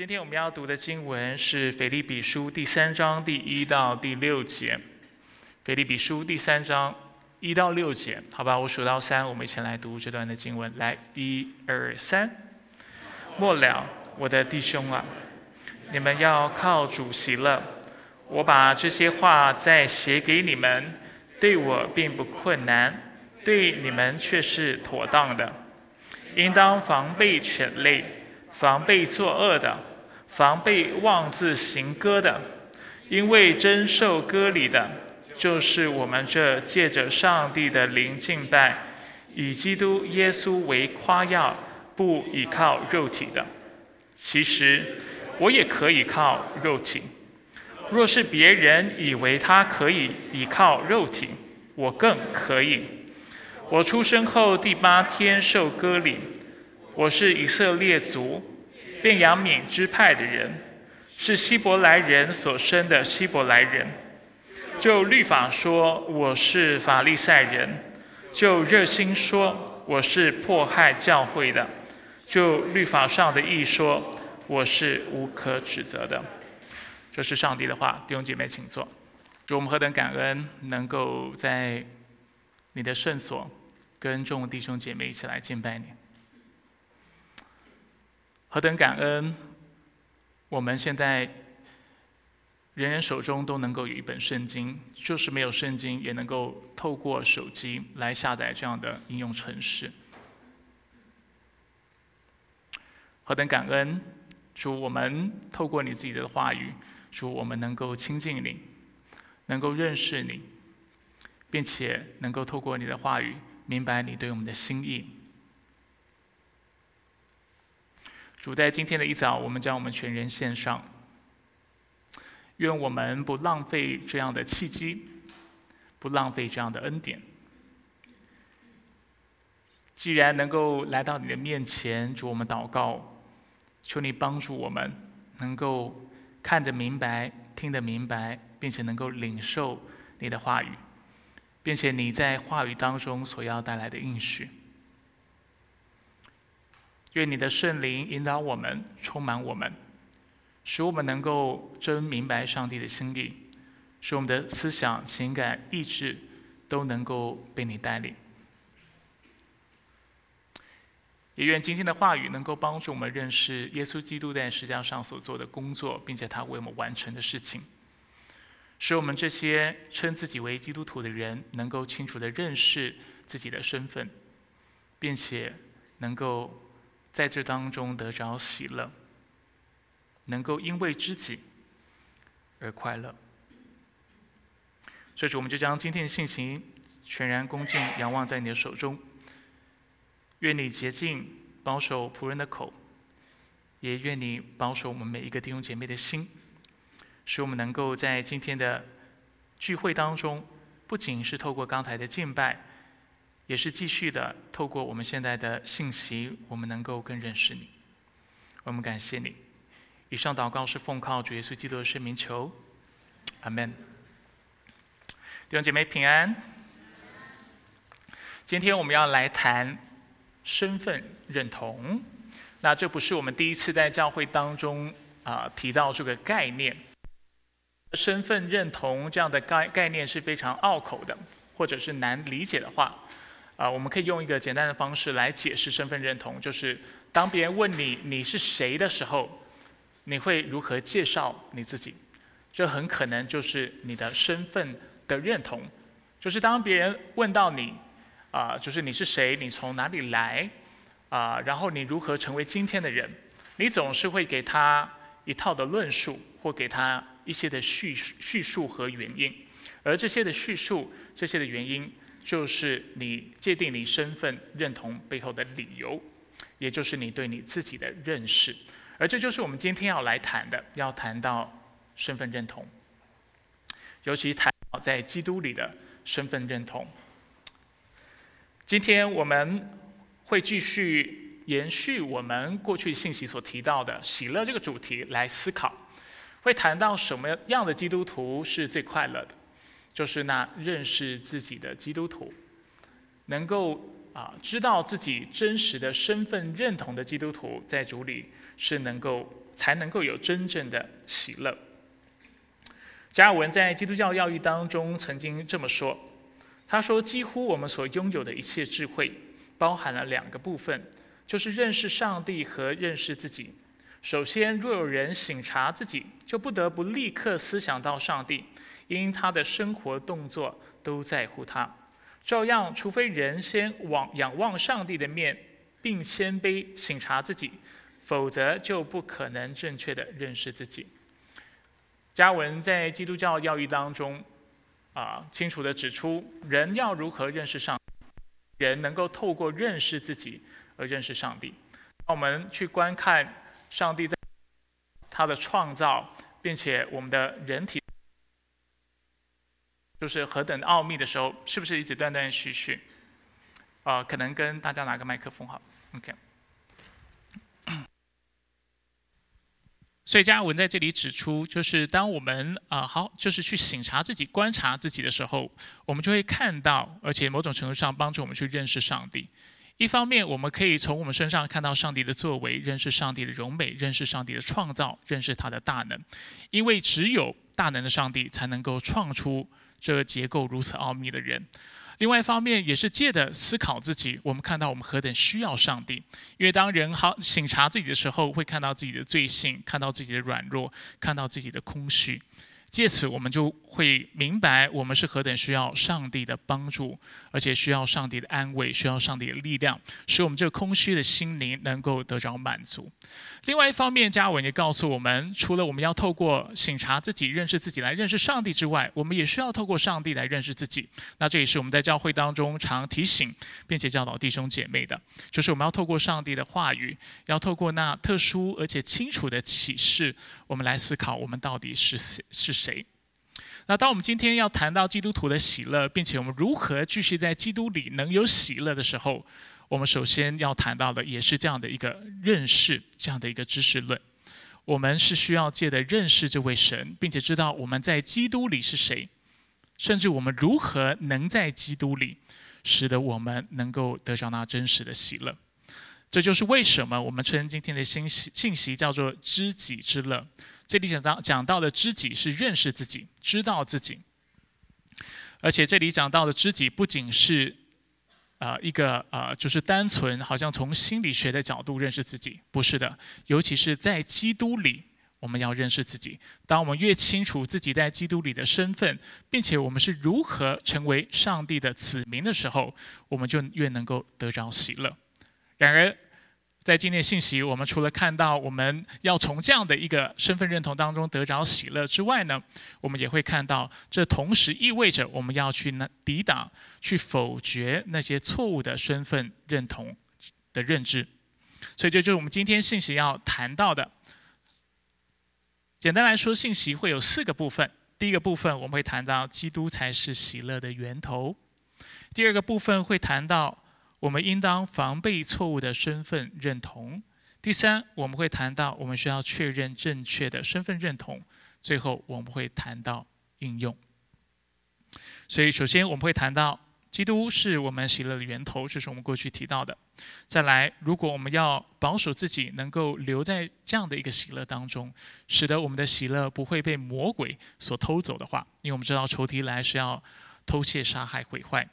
今天我们要读的经文是《腓立比书》第三章第一到第六节，《腓立比书》第三章一到六节，好吧，我数到三，我们一起来读这段的经文。来，一二三。末了，我的弟兄啊，你们要靠主席了。我把这些话再写给你们，对我并不困难，对你们却是妥当的。应当防备犬类，防备作恶的。防备妄自行割的，因为真受割礼的，就是我们这借着上帝的灵敬拜，以基督耶稣为夸耀，不依靠肉体的。其实我也可以靠肉体。若是别人以为他可以依靠肉体，我更可以。我出生后第八天受割礼，我是以色列族。便雅敏之派的人，是希伯来人所生的希伯来人。就律法说，我是法利赛人；就热心说，我是迫害教会的；就律法上的义说，我是无可指责的。这是上帝的话，弟兄姐妹，请坐。主，我们何等感恩，能够在你的圣所，跟众弟兄姐妹一起来敬拜你。何等感恩！我们现在人人手中都能够有一本圣经，就是没有圣经，也能够透过手机来下载这样的应用程式。何等感恩！主，我们透过你自己的话语，主，我们能够亲近你，能够认识你，并且能够透过你的话语，明白你对我们的心意。主在今天的一早，我们将我们全人献上。愿我们不浪费这样的契机，不浪费这样的恩典。既然能够来到你的面前，主我们祷告，求你帮助我们，能够看得明白、听得明白，并且能够领受你的话语，并且你在话语当中所要带来的应许。愿你的圣灵引导我们，充满我们，使我们能够真明白上帝的心意，使我们的思想、情感、意志都能够被你带领。也愿今天的话语能够帮助我们认识耶稣基督在石架上所做的工作，并且他为我们完成的事情，使我们这些称自己为基督徒的人能够清楚的认识自己的身份，并且能够。在这当中得着喜乐，能够因为知己而快乐。所以，主，我们就将今天的信息全然恭敬仰望在你的手中。愿你洁净保守仆人的口，也愿你保守我们每一个弟兄姐妹的心，使我们能够在今天的聚会当中，不仅是透过刚才的敬拜。也是继续的，透过我们现在的信息，我们能够更认识你。我们感谢你。以上祷告是奉靠主耶稣基督的圣名求，阿门。弟兄姐妹平安。今天我们要来谈身份认同。那这不是我们第一次在教会当中啊提到这个概念。身份认同这样的概概念是非常拗口的，或者是难理解的话。啊，我们可以用一个简单的方式来解释身份认同，就是当别人问你你是谁的时候，你会如何介绍你自己？这很可能就是你的身份的认同。就是当别人问到你，啊，就是你是谁，你从哪里来，啊，然后你如何成为今天的人，你总是会给他一套的论述，或给他一些的叙叙述和原因，而这些的叙述，这些的原因。就是你界定你身份认同背后的理由，也就是你对你自己的认识，而这就是我们今天要来谈的，要谈到身份认同，尤其谈到在基督里的身份认同。今天我们会继续延续我们过去信息所提到的喜乐这个主题来思考，会谈到什么样的基督徒是最快乐的。就是那认识自己的基督徒，能够啊知道自己真实的身份认同的基督徒，在主里是能够才能够有真正的喜乐。加尔文在基督教要义当中曾经这么说：“他说，几乎我们所拥有的一切智慧，包含了两个部分，就是认识上帝和认识自己。首先，若有人醒察自己，就不得不立刻思想到上帝，因他的生活动作都在乎他。照样，除非人先往仰望上帝的面，并谦卑省察自己，否则就不可能正确的认识自己。”加文在基督教要义当中，啊，清楚的指出，人要如何认识上，人能够透过认识自己而认识上帝。我们去观看上帝在他的创造，并且我们的人体就是何等奥秘的时候，是不是一直断断续续？啊，可能跟大家拿个麦克风好，OK。所以加文在这里指出，就是当我们啊好，就是去醒察自己、观察自己的时候，我们就会看到，而且某种程度上帮助我们去认识上帝。一方面，我们可以从我们身上看到上帝的作为，认识上帝的荣美，认识上帝的创造，认识他的大能。因为只有大能的上帝才能够创出这个结构如此奥秘的人。另外一方面，也是借着思考自己，我们看到我们何等需要上帝。因为当人好醒察自己的时候，会看到自己的罪性，看到自己的软弱，看到自己的空虚。借此，我们就会明白，我们是何等需要上帝的帮助，而且需要上帝的安慰，需要上帝的力量，使我们这个空虚的心灵能够得着满足。另外一方面，加文也告诉我们，除了我们要透过醒察自己、认识自己来认识上帝之外，我们也需要透过上帝来认识自己。那这也是我们在教会当中常提醒并且教导弟兄姐妹的，就是我们要透过上帝的话语，要透过那特殊而且清楚的启示，我们来思考我们到底是是。谁？那当我们今天要谈到基督徒的喜乐，并且我们如何继续在基督里能有喜乐的时候，我们首先要谈到的也是这样的一个认识，这样的一个知识论。我们是需要借的认识这位神，并且知道我们在基督里是谁，甚至我们如何能在基督里，使得我们能够得上那真实的喜乐。这就是为什么我们称今天的信息信息叫做知己之乐。这里讲到讲到的知己是认识自己、知道自己，而且这里讲到的知己不仅是啊一个啊就是单纯好像从心理学的角度认识自己，不是的，尤其是在基督里，我们要认识自己。当我们越清楚自己在基督里的身份，并且我们是如何成为上帝的子民的时候，我们就越能够得着喜乐。然而。在今天信息，我们除了看到我们要从这样的一个身份认同当中得着喜乐之外呢，我们也会看到，这同时意味着我们要去呢抵挡、去否决那些错误的身份认同的认知。所以，这就是我们今天信息要谈到的。简单来说，信息会有四个部分。第一个部分，我们会谈到基督才是喜乐的源头；第二个部分会谈到。我们应当防备错误的身份认同。第三，我们会谈到我们需要确认正确的身份认同。最后，我们会谈到应用。所以，首先我们会谈到基督是我们喜乐的源头，这是我们过去提到的。再来，如果我们要保守自己能够留在这样的一个喜乐当中，使得我们的喜乐不会被魔鬼所偷走的话，因为我们知道仇敌来是要偷窃、杀害、毁坏。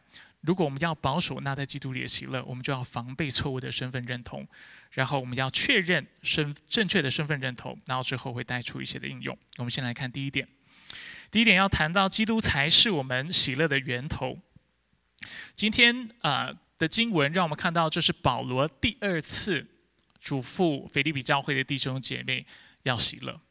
如果我们要保守那在基督里的喜乐，我们就要防备错误的身份认同，然后我们要确认身正确的身份认同，然后之后会带出一些的应用。我们先来看第一点，第一点要谈到基督才是我们喜乐的源头。今天啊的经文让我们看到，这是保罗第二次嘱咐腓利比教会的弟兄姐妹要喜乐。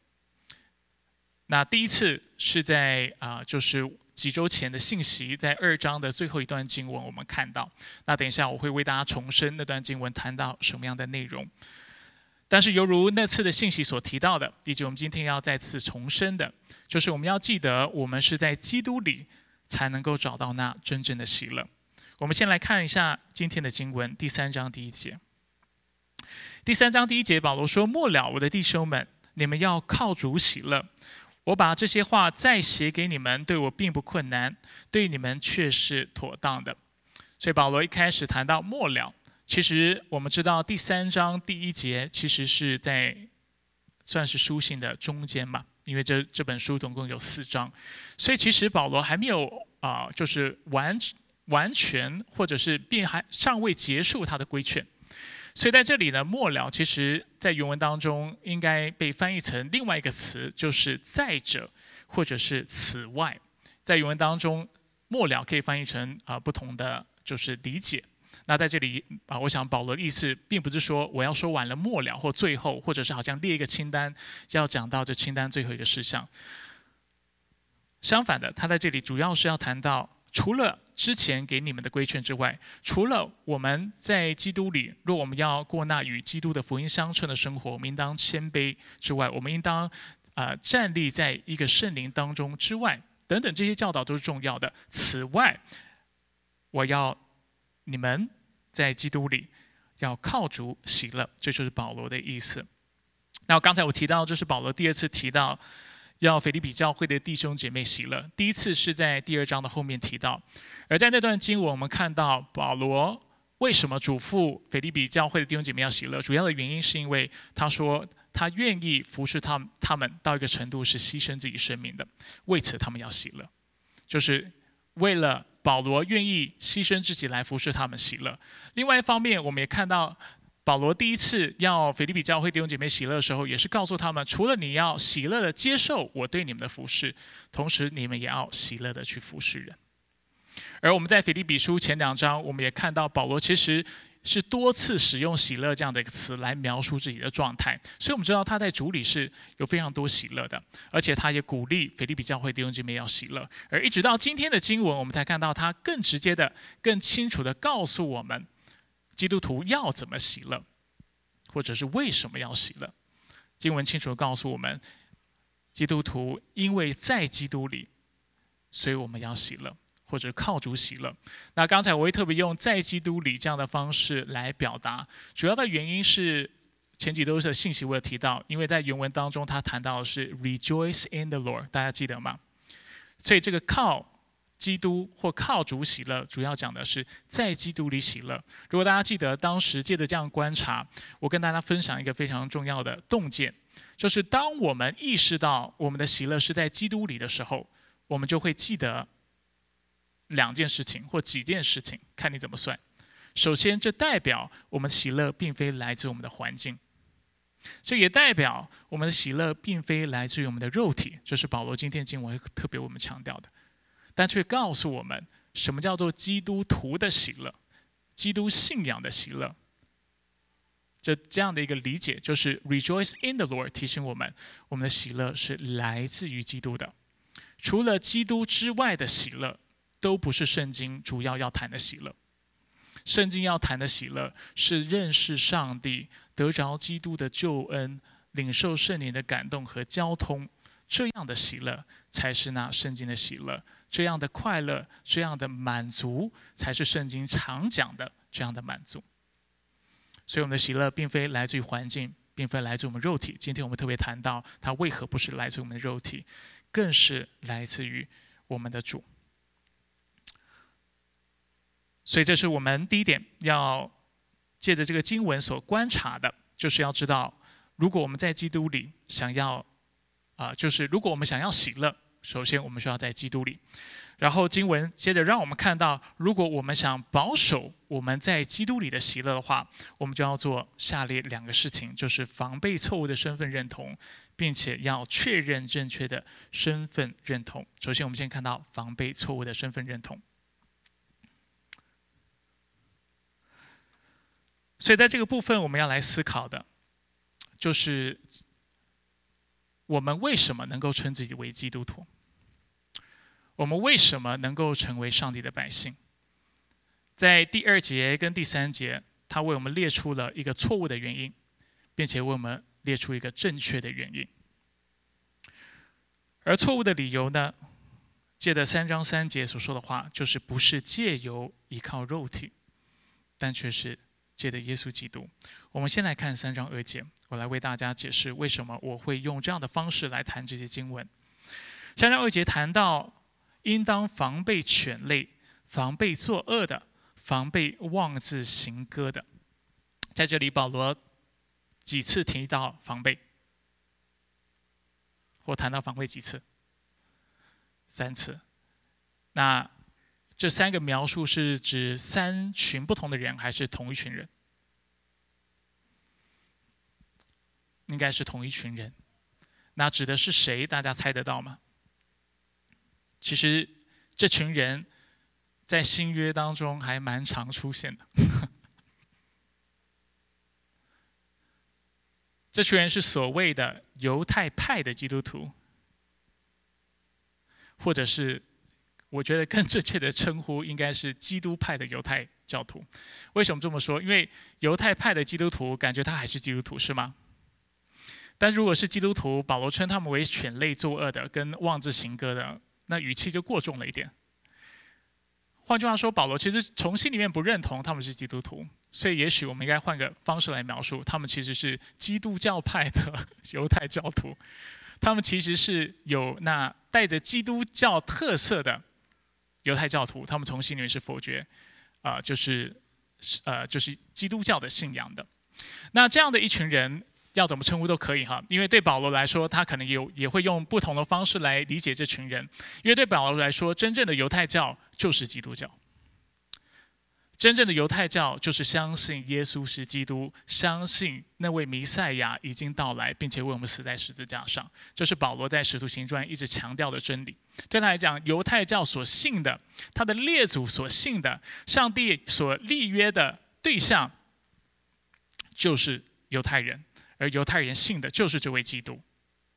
那第一次是在啊就是。几周前的信息，在二章的最后一段经文，我们看到。那等一下我会为大家重申那段经文谈到什么样的内容。但是，犹如那次的信息所提到的，以及我们今天要再次重申的，就是我们要记得，我们是在基督里才能够找到那真正的喜乐。我们先来看一下今天的经文，第三章第一节。第三章第一节，保罗说：“末了，我的弟兄们，你们要靠主喜乐。”我把这些话再写给你们，对我并不困难，对你们却是妥当的。所以保罗一开始谈到末了，其实我们知道第三章第一节其实是在算是书信的中间嘛，因为这这本书总共有四章，所以其实保罗还没有啊，就是完完全或者是并还尚未结束他的规劝。所以在这里呢，末了其实在原文当中应该被翻译成另外一个词，就是再者或者是此外。在原文当中，末了可以翻译成啊不同的就是理解。那在这里啊，我想保罗的意思并不是说我要说完了末了或最后，或者是好像列一个清单要讲到这清单最后一个事项。相反的，他在这里主要是要谈到除了。之前给你们的规劝之外，除了我们在基督里，若我们要过那与基督的福音相称的生活，我们应当谦卑之外，我们应当啊站立在一个圣灵当中之外，等等这些教导都是重要的。此外，我要你们在基督里要靠主喜乐，这就是保罗的意思。那刚才我提到，这是保罗第二次提到。要腓立比教会的弟兄姐妹喜乐。第一次是在第二章的后面提到，而在那段经文，我们看到保罗为什么嘱咐腓立比教会的弟兄姐妹要喜乐？主要的原因是因为他说他愿意服侍他们，他们到一个程度是牺牲自己生命的，为此他们要喜乐，就是为了保罗愿意牺牲自己来服侍他们喜乐。另外一方面，我们也看到。保罗第一次要腓立比教会弟兄姐妹喜乐的时候，也是告诉他们，除了你要喜乐的接受我对你们的服侍，同时你们也要喜乐的去服侍人。而我们在腓立比书前两章，我们也看到保罗其实是多次使用喜乐这样的一个词来描述自己的状态，所以我们知道他在主里是有非常多喜乐的，而且他也鼓励腓立比教会弟兄姐妹要喜乐。而一直到今天的经文，我们才看到他更直接的、更清楚的告诉我们。基督徒要怎么喜乐，或者是为什么要喜乐？经文清楚告诉我们，基督徒因为在基督里，所以我们要喜乐，或者靠主喜乐。那刚才我会特别用在基督里这样的方式来表达，主要的原因是前几周的信息我有提到，因为在原文当中他谈到的是 rejoice in the Lord，大家记得吗？所以这个靠。基督或靠主喜乐，主要讲的是在基督里喜乐。如果大家记得当时借着这样观察，我跟大家分享一个非常重要的洞见，就是当我们意识到我们的喜乐是在基督里的时候，我们就会记得两件事情或几件事情，看你怎么算。首先，这代表我们喜乐并非来自我们的环境，这也代表我们的喜乐并非来自于我们的肉体。这是保罗今天经文特别我们强调的。但却告诉我们，什么叫做基督徒的喜乐，基督信仰的喜乐。这这样的一个理解，就是 rejoice in the Lord，提醒我们，我们的喜乐是来自于基督的。除了基督之外的喜乐，都不是圣经主要要谈的喜乐。圣经要谈的喜乐，是认识上帝，得着基督的救恩，领受圣灵的感动和交通，这样的喜乐，才是那圣经的喜乐。这样的快乐，这样的满足，才是圣经常讲的这样的满足。所以，我们的喜乐并非来自于环境，并非来自我们肉体。今天我们特别谈到，它为何不是来自我们的肉体，更是来自于我们的主。所以，这是我们第一点要借着这个经文所观察的，就是要知道，如果我们在基督里想要，啊，就是如果我们想要喜乐。首先，我们需要在基督里。然后经文接着让我们看到，如果我们想保守我们在基督里的喜乐的话，我们就要做下列两个事情：就是防备错误的身份认同，并且要确认正确的身份认同。首先，我们先看到防备错误的身份认同。所以，在这个部分，我们要来思考的，就是我们为什么能够称自己为基督徒。我们为什么能够成为上帝的百姓？在第二节跟第三节，他为我们列出了一个错误的原因，并且为我们列出一个正确的原因。而错误的理由呢，借的三章三节所说的话，就是不是借由依靠肉体，但却是借的耶稣基督。我们先来看三章二节，我来为大家解释为什么我会用这样的方式来谈这些经文。三章二节谈到。应当防备犬类，防备作恶的，防备妄自行歌的。在这里，保罗几次提到防备，或谈到防卫几次？三次。那这三个描述是指三群不同的人，还是同一群人？应该是同一群人。那指的是谁？大家猜得到吗？其实这群人在新约当中还蛮常出现的。这群人是所谓的犹太派的基督徒，或者是我觉得更正确的称呼应该是基督派的犹太教徒。为什么这么说？因为犹太派的基督徒感觉他还是基督徒，是吗？但如果是基督徒，保罗称他们为犬类作恶的，跟妄自行歌的，那语气就过重了一点。换句话说，保罗其实从心里面不认同他们是基督徒。所以，也许我们应该换个方式来描述，他们其实是基督教派的 犹太教徒，他们其实是有那带着基督教特色的犹太教徒，他们从心里面是否决，啊，就是呃，就是基督教的信仰的。那这样的一群人，要怎么称呼都可以哈，因为对保罗来说，他可能有也会用不同的方式来理解这群人，因为对保罗来说，真正的犹太教就是基督教。真正的犹太教就是相信耶稣是基督，相信那位弥赛亚已经到来，并且为我们死在十字架上。这是保罗在使徒行传一直强调的真理。对他来讲，犹太教所信的，他的列祖所信的，上帝所立约的对象，就是犹太人，而犹太人信的就是这位基督，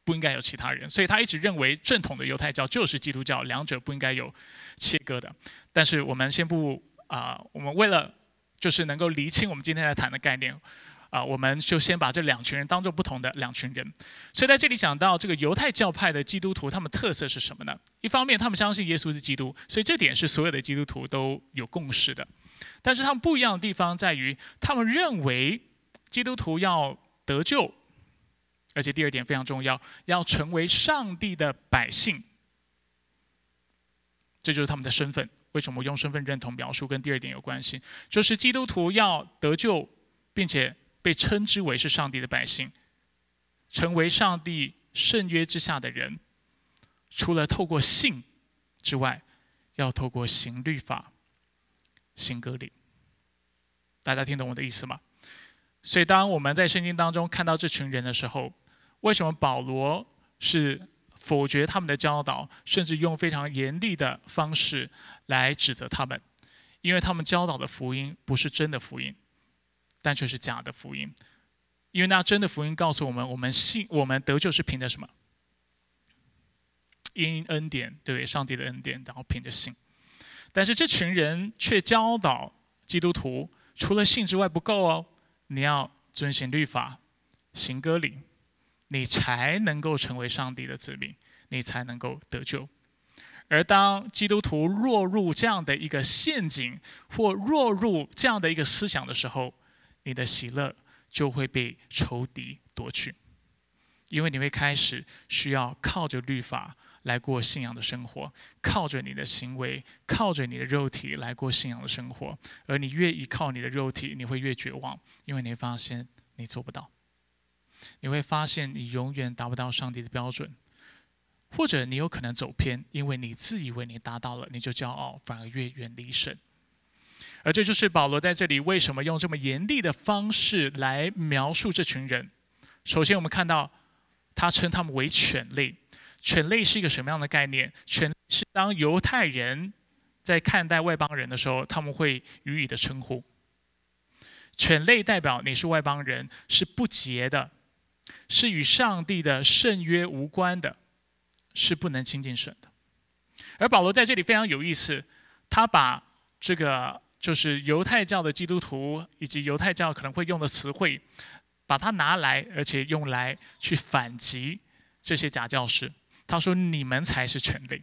不应该有其他人。所以他一直认为正统的犹太教就是基督教，两者不应该有切割的。但是我们先不。啊，我们为了就是能够厘清我们今天在谈的概念，啊，我们就先把这两群人当做不同的两群人。所以在这里讲到这个犹太教派的基督徒，他们特色是什么呢？一方面，他们相信耶稣是基督，所以这点是所有的基督徒都有共识的。但是他们不一样的地方在于，他们认为基督徒要得救，而且第二点非常重要，要成为上帝的百姓，这就是他们的身份。为什么用身份认同描述跟第二点有关系？就是基督徒要得救，并且被称之为是上帝的百姓，成为上帝圣约之下的人，除了透过信之外，要透过行律法、行割礼。大家听懂我的意思吗？所以，当我们在圣经当中看到这群人的时候，为什么保罗是？否决他们的教导，甚至用非常严厉的方式来指责他们，因为他们教导的福音不是真的福音，但却是假的福音。因为那真的福音告诉我们，我们信，我们得救是凭着什么？因恩典，对不对？上帝的恩典，然后凭着信。但是这群人却教导基督徒，除了信之外不够哦，你要遵循律法，行割礼。你才能够成为上帝的子民，你才能够得救。而当基督徒落入这样的一个陷阱，或落入这样的一个思想的时候，你的喜乐就会被仇敌夺去，因为你会开始需要靠着律法来过信仰的生活，靠着你的行为，靠着你的肉体来过信仰的生活。而你越依靠你的肉体，你会越绝望，因为你发现你做不到。你会发现，你永远达不到上帝的标准，或者你有可能走偏，因为你自以为你达到了，你就骄傲，反而越远离神。而这就是保罗在这里为什么用这么严厉的方式来描述这群人。首先，我们看到他称他们为犬类。犬类是一个什么样的概念？犬是当犹太人在看待外邦人的时候，他们会予以的称呼。犬类代表你是外邦人，是不洁的。是与上帝的圣约无关的，是不能亲近神的。而保罗在这里非常有意思，他把这个就是犹太教的基督徒以及犹太教可能会用的词汇，把它拿来，而且用来去反击这些假教师。他说：“你们才是犬类，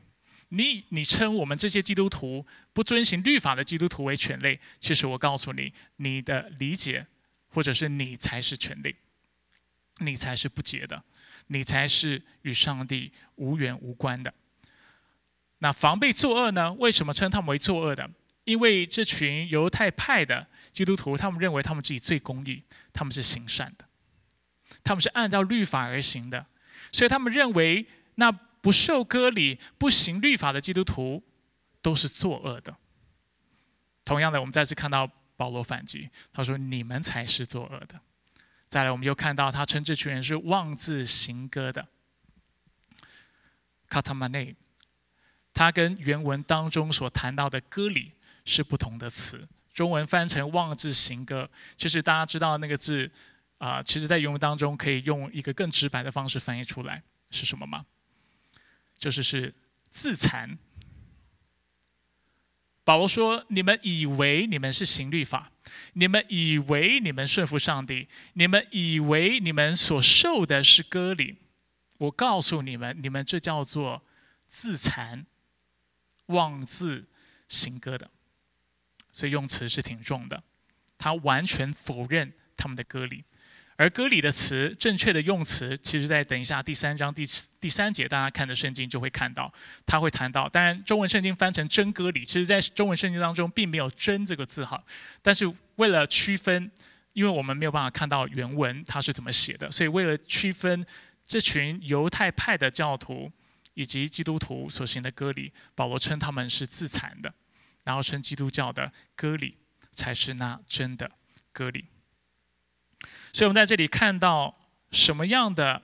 你你称我们这些基督徒不遵行律法的基督徒为犬类。其实我告诉你，你的理解或者是你才是犬类。”你才是不洁的，你才是与上帝无缘无关的。那防备作恶呢？为什么称他们为作恶的？因为这群犹太派的基督徒，他们认为他们自己最公义，他们是行善的，他们是按照律法而行的，所以他们认为那不受割礼、不行律法的基督徒都是作恶的。同样的，我们再次看到保罗反击，他说：“你们才是作恶的。”再来，我们又看到他称这群人是妄自行歌的。卡塔玛内，他跟原文当中所谈到的割礼是不同的词。中文翻成妄自行歌，其实大家知道那个字啊，其实在原文当中可以用一个更直白的方式翻译出来是什么吗？就是是自残。保罗说：“你们以为你们是行律法，你们以为你们顺服上帝，你们以为你们所受的是割礼。我告诉你们，你们这叫做自残、妄自行割的。所以用词是挺重的，他完全否认他们的割礼。”而割礼的词，正确的用词，其实在等一下第三章第第三节，大家看的圣经就会看到，他会谈到。当然，中文圣经翻成真割礼，其实在中文圣经当中并没有真这个字哈。但是为了区分，因为我们没有办法看到原文它是怎么写的，所以为了区分这群犹太派的教徒以及基督徒所行的割礼，保罗称他们是自残的，然后称基督教的割礼才是那真的割礼。所以，我们在这里看到什么样的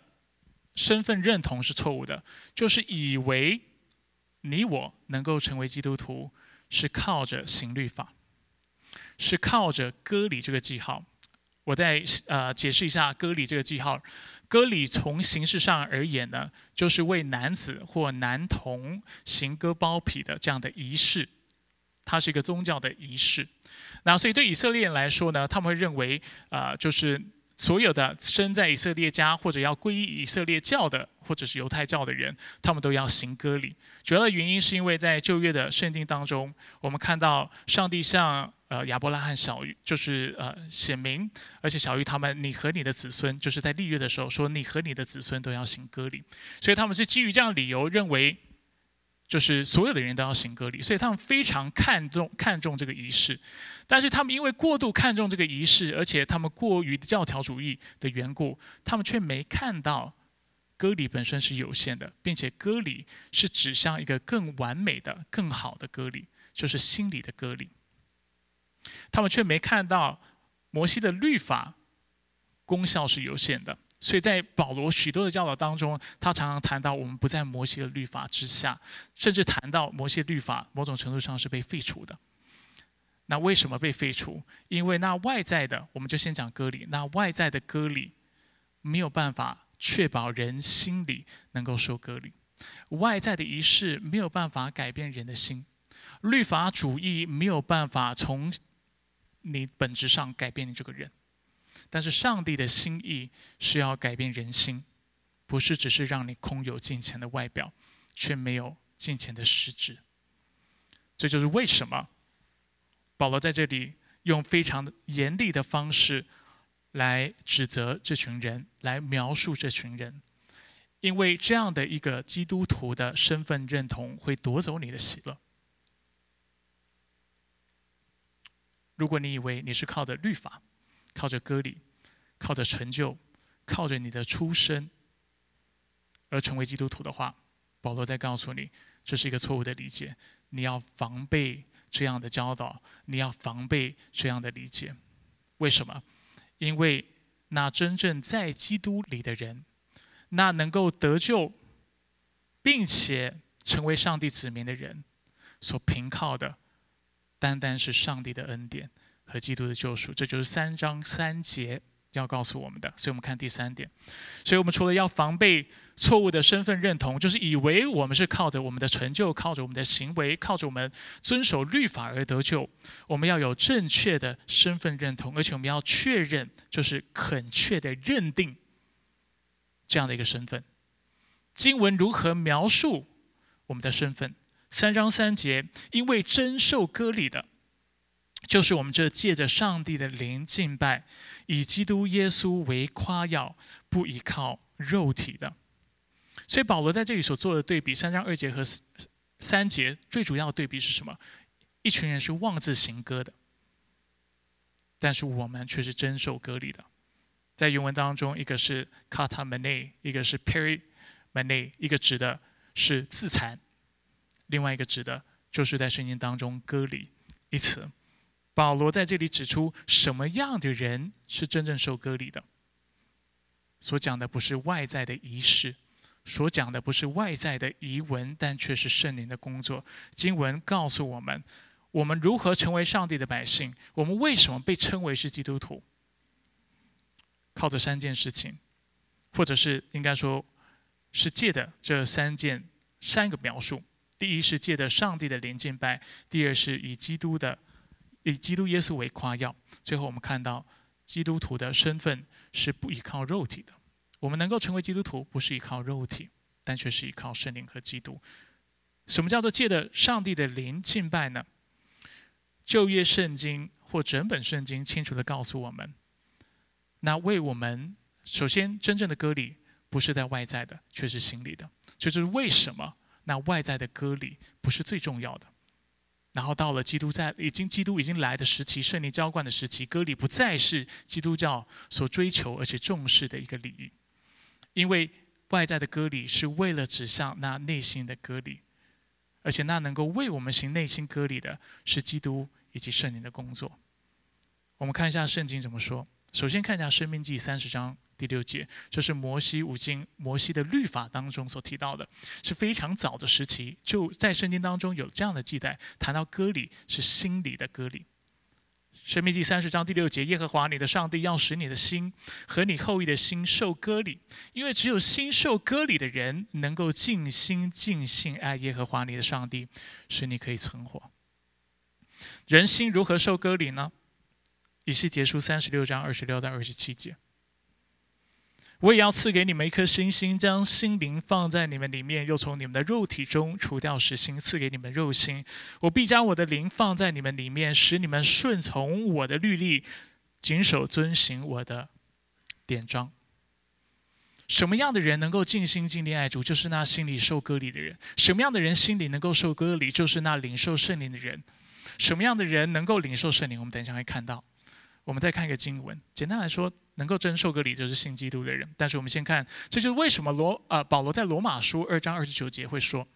身份认同是错误的？就是以为你我能够成为基督徒，是靠着行律法，是靠着割礼这个记号。我再呃解释一下割礼这个记号。割礼从形式上而言呢，就是为男子或男童行割包皮的这样的仪式，它是一个宗教的仪式。那所以对以色列人来说呢，他们会认为啊，就是。所有的生在以色列家或者要皈依以色列教的，或者是犹太教的人，他们都要行割礼。主要的原因是因为在旧约的圣经当中，我们看到上帝向呃亚伯拉罕小就是呃显明，而且小于他们，你和你的子孙，就是在立约的时候说，你和你的子孙都要行割礼。所以他们是基于这样的理由认为。就是所有的人都要行割礼，所以他们非常看重看重这个仪式，但是他们因为过度看重这个仪式，而且他们过于教条主义的缘故，他们却没看到割礼本身是有限的，并且割礼是指向一个更完美的、更好的割礼，就是心理的割礼。他们却没看到摩西的律法功效是有限的。所以在保罗许多的教导当中，他常常谈到我们不在摩西的律法之下，甚至谈到摩西律法某种程度上是被废除的。那为什么被废除？因为那外在的，我们就先讲割礼，那外在的割礼没有办法确保人心里能够受割礼，外在的仪式没有办法改变人的心，律法主义没有办法从你本质上改变你这个人。但是上帝的心意是要改变人心，不是只是让你空有金钱的外表，却没有金钱的实质。这就是为什么保罗在这里用非常严厉的方式来指责这群人，来描述这群人，因为这样的一个基督徒的身份认同会夺走你的喜乐。如果你以为你是靠的律法，靠着割礼，靠着成就，靠着你的出身而成为基督徒的话，保罗在告诉你，这是一个错误的理解。你要防备这样的教导，你要防备这样的理解。为什么？因为那真正在基督里的人，那能够得救，并且成为上帝子民的人，所凭靠的，单单是上帝的恩典。和基督的救赎，这就是三章三节要告诉我们的。所以，我们看第三点。所以我们除了要防备错误的身份认同，就是以为我们是靠着我们的成就、靠着我们的行为、靠着我们遵守律法而得救。我们要有正确的身份认同，而且我们要确认，就是恳切的认定这样的一个身份。经文如何描述我们的身份？三章三节，因为真受割礼的。就是我们这借着上帝的灵敬拜，以基督耶稣为夸耀，不依靠肉体的。所以保罗在这里所做的对比，三章二节和三节最主要的对比是什么？一群人是妄自行歌的，但是我们却是真受割礼的。在原文当中，一个是 kata mene，一个是 peri 门内，一个指的是自残，另外一个指的就是在圣经当中割礼一词。保罗在这里指出，什么样的人是真正受割礼的？所讲的不是外在的仪式，所讲的不是外在的仪文，但却是圣灵的工作。经文告诉我们，我们如何成为上帝的百姓？我们为什么被称为是基督徒？靠着三件事情，或者是应该说，是借的这三件三个描述：第一是借的上帝的灵敬拜；第二是以基督的。以基督耶稣为夸耀。最后，我们看到基督徒的身份是不依靠肉体的。我们能够成为基督徒，不是依靠肉体，但却是依靠圣灵和基督。什么叫做借着上帝的灵敬拜呢？旧约圣经或整本圣经清楚的告诉我们，那为我们首先真正的割礼不是在外在的，却是心里的。这就是为什么那外在的割礼不是最重要的。然后到了基督在已经基督已经来的时期，圣灵浇灌的时期，割礼不再是基督教所追求而且重视的一个礼仪，因为外在的割礼是为了指向那内心的割礼，而且那能够为我们行内心割礼的是基督以及圣灵的工作。我们看一下圣经怎么说。首先看一下《生命记》三十章。第六节，这是摩西五经、摩西的律法当中所提到的，是非常早的时期，就在圣经当中有这样的记载，谈到割礼是心里的割礼。生命记三十章第六节，耶和华你的上帝要使你的心和你后裔的心受割礼，因为只有心受割礼的人，能够尽心尽性爱耶和华你的上帝，使你可以存活。人心如何受割礼呢？以西结书三十六章二十六到二十七节。我也要赐给你们一颗星星，将心灵放在你们里面，又从你们的肉体中除掉石心，赐给你们肉心。我必将我的灵放在你们里面，使你们顺从我的律例，谨守遵行我的典章。什么样的人能够尽心尽力爱主，就是那心里受割礼的人。什么样的人心里能够受割礼，就是那领受圣灵的人。什么样的人能够领受圣灵？我们等一下会看到。我们再看一个经文，简单来说，能够真受割礼就是信基督的人。但是我们先看，这就是为什么罗啊保罗在罗马书二章二十九节会说：“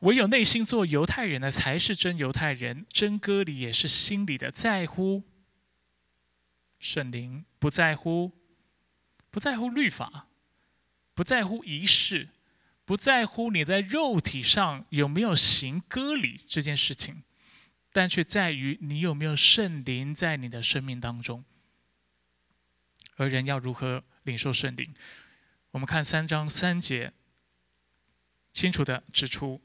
唯有内心做犹太人的才是真犹太人，真割礼也是心里的，在乎圣灵，不在乎不在乎律法，不在乎仪式，不在乎你在肉体上有没有行割礼这件事情。”但却在于你有没有圣灵在你的生命当中。而人要如何领受圣灵？我们看三章三节，清楚的指出，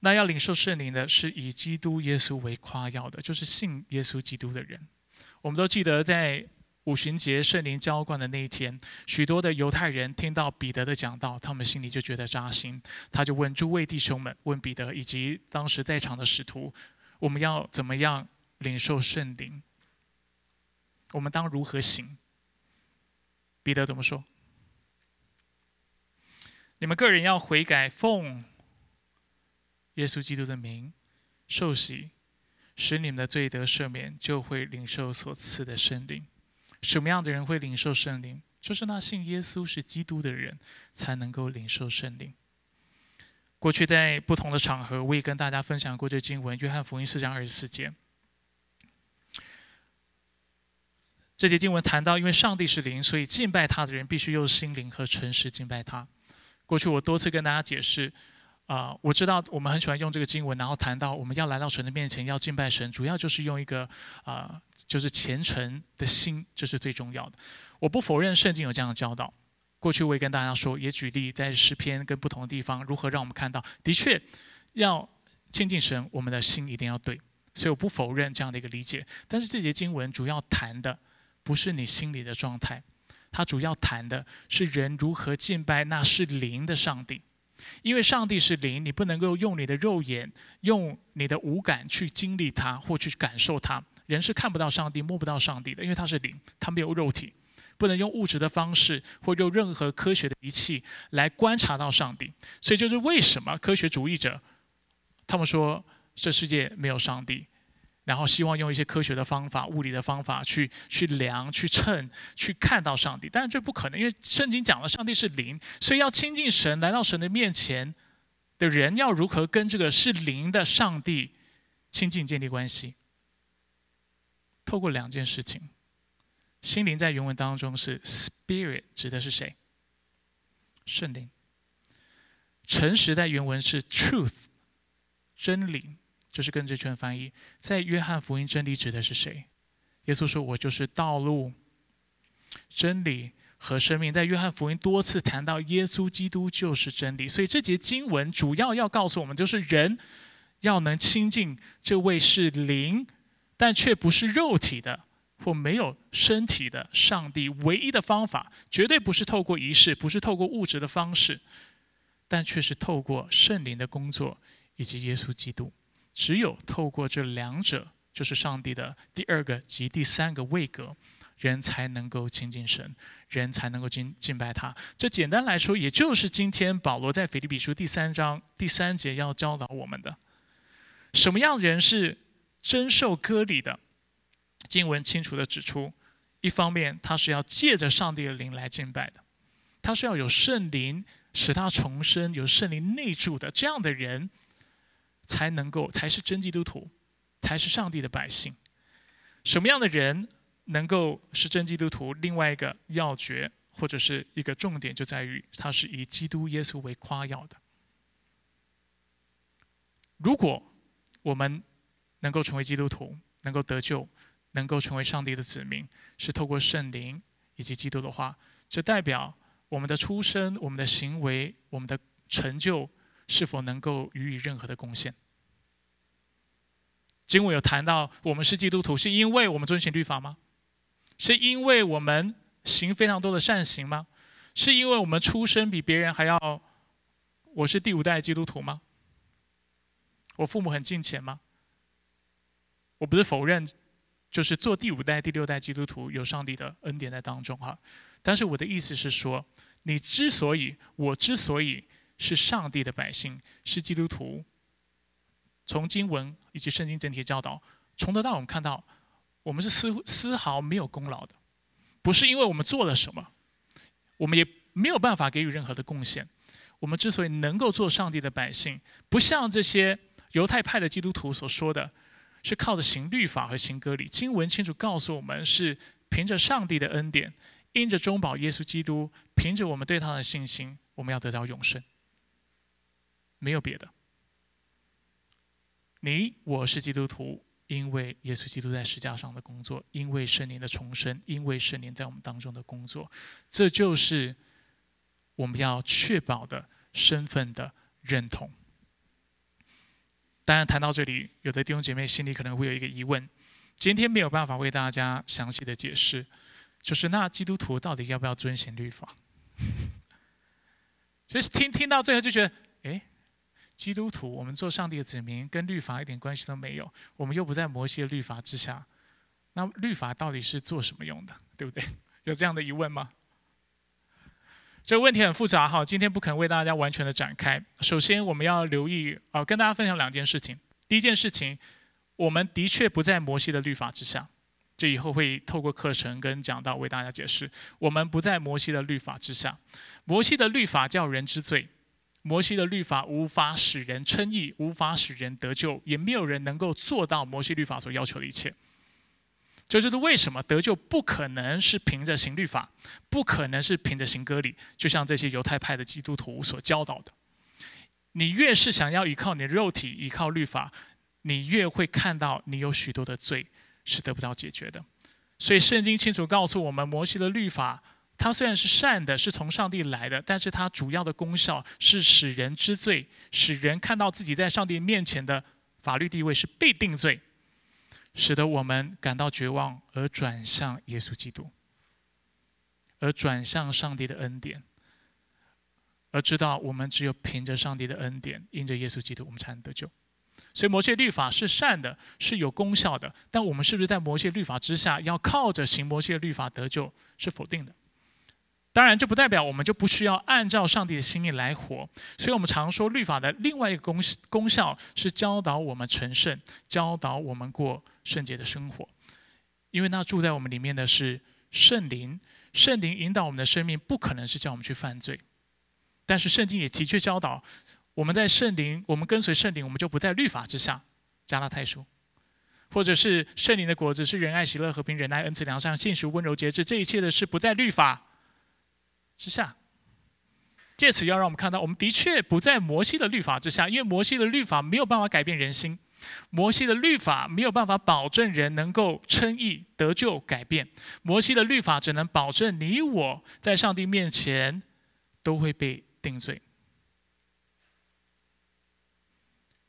那要领受圣灵的是以基督耶稣为夸耀的，就是信耶稣基督的人。我们都记得在五旬节圣灵浇灌的那一天，许多的犹太人听到彼得的讲道，他们心里就觉得扎心，他就问诸位弟兄们，问彼得以及当时在场的使徒。我们要怎么样领受圣灵？我们当如何行？彼得怎么说？你们个人要悔改，奉耶稣基督的名受洗，使你们的罪得赦免，就会领受所赐的圣灵。什么样的人会领受圣灵？就是那信耶稣是基督的人，才能够领受圣灵。过去在不同的场合，我也跟大家分享过这经文《约翰福音》四章二十四节。这节经文谈到，因为上帝是灵，所以敬拜他的人必须用心灵和诚实敬拜他。过去我多次跟大家解释，啊，我知道我们很喜欢用这个经文，然后谈到我们要来到神的面前要敬拜神，主要就是用一个啊，就是虔诚的心，这是最重要的。我不否认圣经有这样的教导。过去我也跟大家说，也举例在诗篇跟不同的地方，如何让我们看到，的确要亲近神，我们的心一定要对。所以我不否认这样的一个理解。但是这节经文主要谈的不是你心里的状态，它主要谈的是人如何敬拜那是灵的上帝。因为上帝是灵，你不能够用你的肉眼、用你的五感去经历它或去感受它。人是看不到上帝、摸不到上帝的，因为他是灵，他没有肉体。不能用物质的方式，或用任何科学的仪器来观察到上帝。所以，就是为什么科学主义者他们说这世界没有上帝，然后希望用一些科学的方法、物理的方法去去量、去称、去看到上帝。但是这不可能，因为圣经讲了，上帝是灵，所以要亲近神、来到神的面前的人，要如何跟这个是灵的上帝亲近、建立关系？透过两件事情。心灵在原文当中是 spirit，指的是谁？圣灵。诚实在原文是 truth，真理。就是跟这圈翻译，在约翰福音，真理指的是谁？耶稣说：“我就是道路、真理和生命。”在约翰福音多次谈到耶稣基督就是真理，所以这节经文主要要告诉我们，就是人要能亲近这位是灵，但却不是肉体的或没有身体的上帝。唯一的方法，绝对不是透过仪式，不是透过物质的方式，但却是透过圣灵的工作以及耶稣基督。只有透过这两者，就是上帝的第二个及第三个位格，人才能够亲近神，人才能够敬敬拜他。这简单来说，也就是今天保罗在腓立比书第三章第三节要教导我们的：什么样的人是真受割礼的？经文清楚的指出，一方面他是要借着上帝的灵来敬拜的，他是要有圣灵使他重生，有圣灵内住的这样的人。才能够才是真基督徒，才是上帝的百姓。什么样的人能够是真基督徒？另外一个要诀或者是一个重点就在于，他是以基督耶稣为夸耀的。如果我们能够成为基督徒，能够得救，能够成为上帝的子民，是透过圣灵以及基督的话，这代表我们的出生、我们的行为、我们的成就。是否能够予以任何的贡献？经文有谈到，我们是基督徒，是因为我们遵循律法吗？是因为我们行非常多的善行吗？是因为我们出生比别人还要？我是第五代基督徒吗？我父母很敬虔吗？我不是否认，就是做第五代、第六代基督徒有上帝的恩典在当中哈。但是我的意思是说，你之所以，我之所以。是上帝的百姓，是基督徒。从经文以及圣经整体教导，从头到尾我们看到，我们是丝丝毫没有功劳的，不是因为我们做了什么，我们也没有办法给予任何的贡献。我们之所以能够做上帝的百姓，不像这些犹太派的基督徒所说的，是靠着行律法和行割礼。经文清楚告诉我们，是凭着上帝的恩典，因着中保耶稣基督，凭着我们对他的信心，我们要得到永生。没有别的。你我是基督徒，因为耶稣基督在石架上的工作，因为圣灵的重生，因为圣灵在我们当中的工作，这就是我们要确保的身份的认同。当然，谈到这里，有的弟兄姐妹心里可能会有一个疑问：今天没有办法为大家详细的解释，就是那基督徒到底要不要遵循律法？所 以听听到最后就觉得，哎。基督徒，我们做上帝的子民，跟律法一点关系都没有。我们又不在摩西的律法之下，那律法到底是做什么用的？对不对？有这样的疑问吗？这个问题很复杂哈，今天不可能为大家完全的展开。首先，我们要留意啊，跟大家分享两件事情。第一件事情，我们的确不在摩西的律法之下，这以后会透过课程跟讲道为大家解释。我们不在摩西的律法之下，摩西的律法叫人之罪。摩西的律法无法使人称义，无法使人得救，也没有人能够做到摩西律法所要求的一切。这就是为什么得救不可能是凭着行律法，不可能是凭着行割礼，就像这些犹太派的基督徒所教导的。你越是想要依靠你的肉体，依靠律法，你越会看到你有许多的罪是得不到解决的。所以圣经清楚告诉我们，摩西的律法。它虽然是善的，是从上帝来的，但是它主要的功效是使人知罪，使人看到自己在上帝面前的法律地位是被定罪，使得我们感到绝望而转向耶稣基督，而转向上帝的恩典，而知道我们只有凭着上帝的恩典，因着耶稣基督，我们才能得救。所以摩西律法是善的，是有功效的，但我们是不是在摩西律法之下，要靠着行摩西律法得救，是否定的。当然，这不代表我们就不需要按照上帝的心意来活。所以我们常说，律法的另外一个功功效是教导我们成圣，教导我们过圣洁的生活，因为那住在我们里面的是圣灵，圣灵引导我们的生命，不可能是叫我们去犯罪。但是圣经也的确教导，我们在圣灵，我们跟随圣灵，我们就不在律法之下。加拉太书，或者是圣灵的果子是仁爱、喜乐、和平、忍耐、恩慈、良善、信实、温柔、节制，这一切的是不在律法之下。借此要让我们看到，我们的确不在摩西的律法之下，因为摩西的律法没有办法改变人心，摩西的律法没有办法保证人能够称义、得救、改变。摩西的律法只能保证你我在上帝面前都会被。定罪，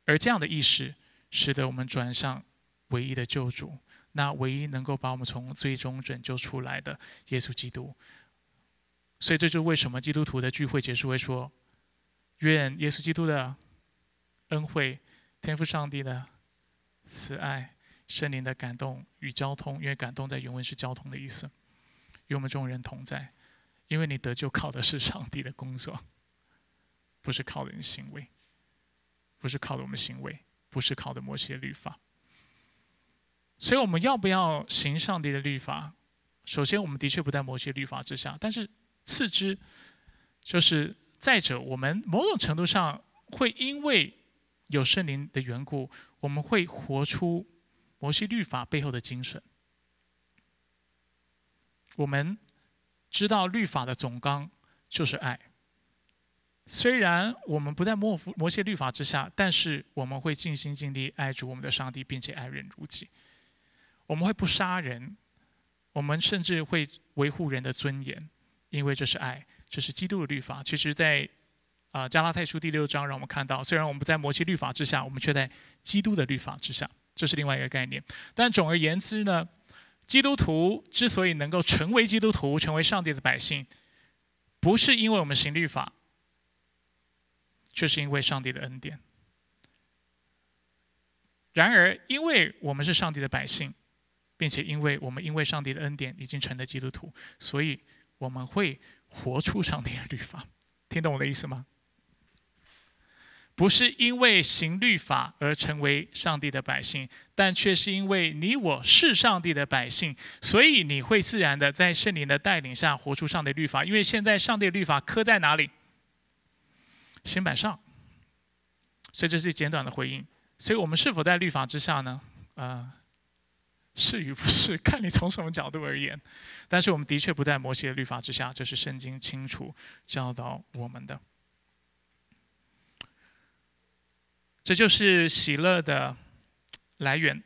而这样的意识，使得我们转向唯一的救主，那唯一能够把我们从最终拯救出来的耶稣基督。所以，这就是为什么基督徒的聚会结束会说：“愿耶稣基督的恩惠、天赋上帝的慈爱、圣灵的感动与交通，因为感动在原文是交通的意思，与我们众人同在。因为你得救靠的是上帝的工作。”不是靠人行为，不是靠的我们行为，不是靠的摩西律法。所以我们要不要行上帝的律法？首先，我们的确不在摩西律法之下，但是次之，就是再者，我们某种程度上会因为有圣灵的缘故，我们会活出摩西律法背后的精神。我们知道律法的总纲就是爱。虽然我们不在摩摩西律法之下，但是我们会尽心尽力爱主我们的上帝，并且爱人如己。我们会不杀人，我们甚至会维护人的尊严，因为这是爱，这是基督的律法。其实，在啊加拉太书第六章，让我们看到，虽然我们不在摩西律法之下，我们却在基督的律法之下，这是另外一个概念。但总而言之呢，基督徒之所以能够成为基督徒，成为上帝的百姓，不是因为我们行律法。就是因为上帝的恩典。然而，因为我们是上帝的百姓，并且因为我们因为上帝的恩典已经成了基督徒，所以我们会活出上帝的律法。听懂我的意思吗？不是因为行律法而成为上帝的百姓，但却是因为你我是上帝的百姓，所以你会自然的在圣灵的带领下活出上帝律法。因为现在上帝的律法刻在哪里？新版上，所以这是简短的回应。所以我们是否在律法之下呢？啊，是与不是，看你从什么角度而言。但是我们的确不在摩西的律法之下，这是圣经清楚教导我们的。这就是喜乐的来源，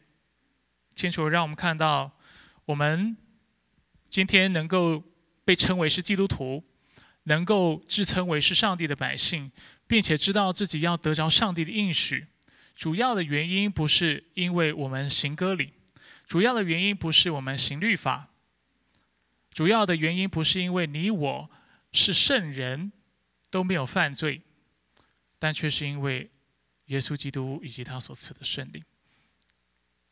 清楚让我们看到，我们今天能够被称为是基督徒。能够自称为是上帝的百姓，并且知道自己要得着上帝的应许，主要的原因不是因为我们行割礼，主要的原因不是我们行律法，主要的原因不是因为你我是圣人，都没有犯罪，但却是因为耶稣基督以及他所赐的圣灵，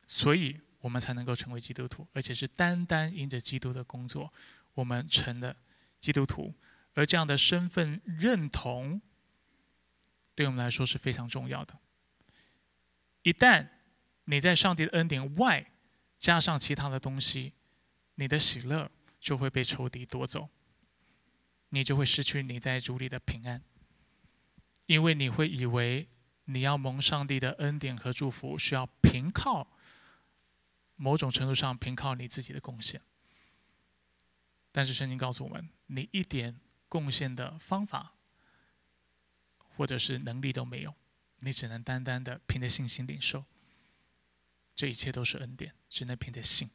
所以我们才能够成为基督徒，而且是单单因着基督的工作，我们成了基督徒。而这样的身份认同，对我们来说是非常重要的。一旦你在上帝的恩典外加上其他的东西，你的喜乐就会被仇敌夺走，你就会失去你在主里的平安，因为你会以为你要蒙上帝的恩典和祝福，需要凭靠某种程度上凭靠你自己的贡献。但是圣经告诉我们，你一点。贡献的方法，或者是能力都没有，你只能单单的凭着信心领受。这一切都是恩典，只能凭着信。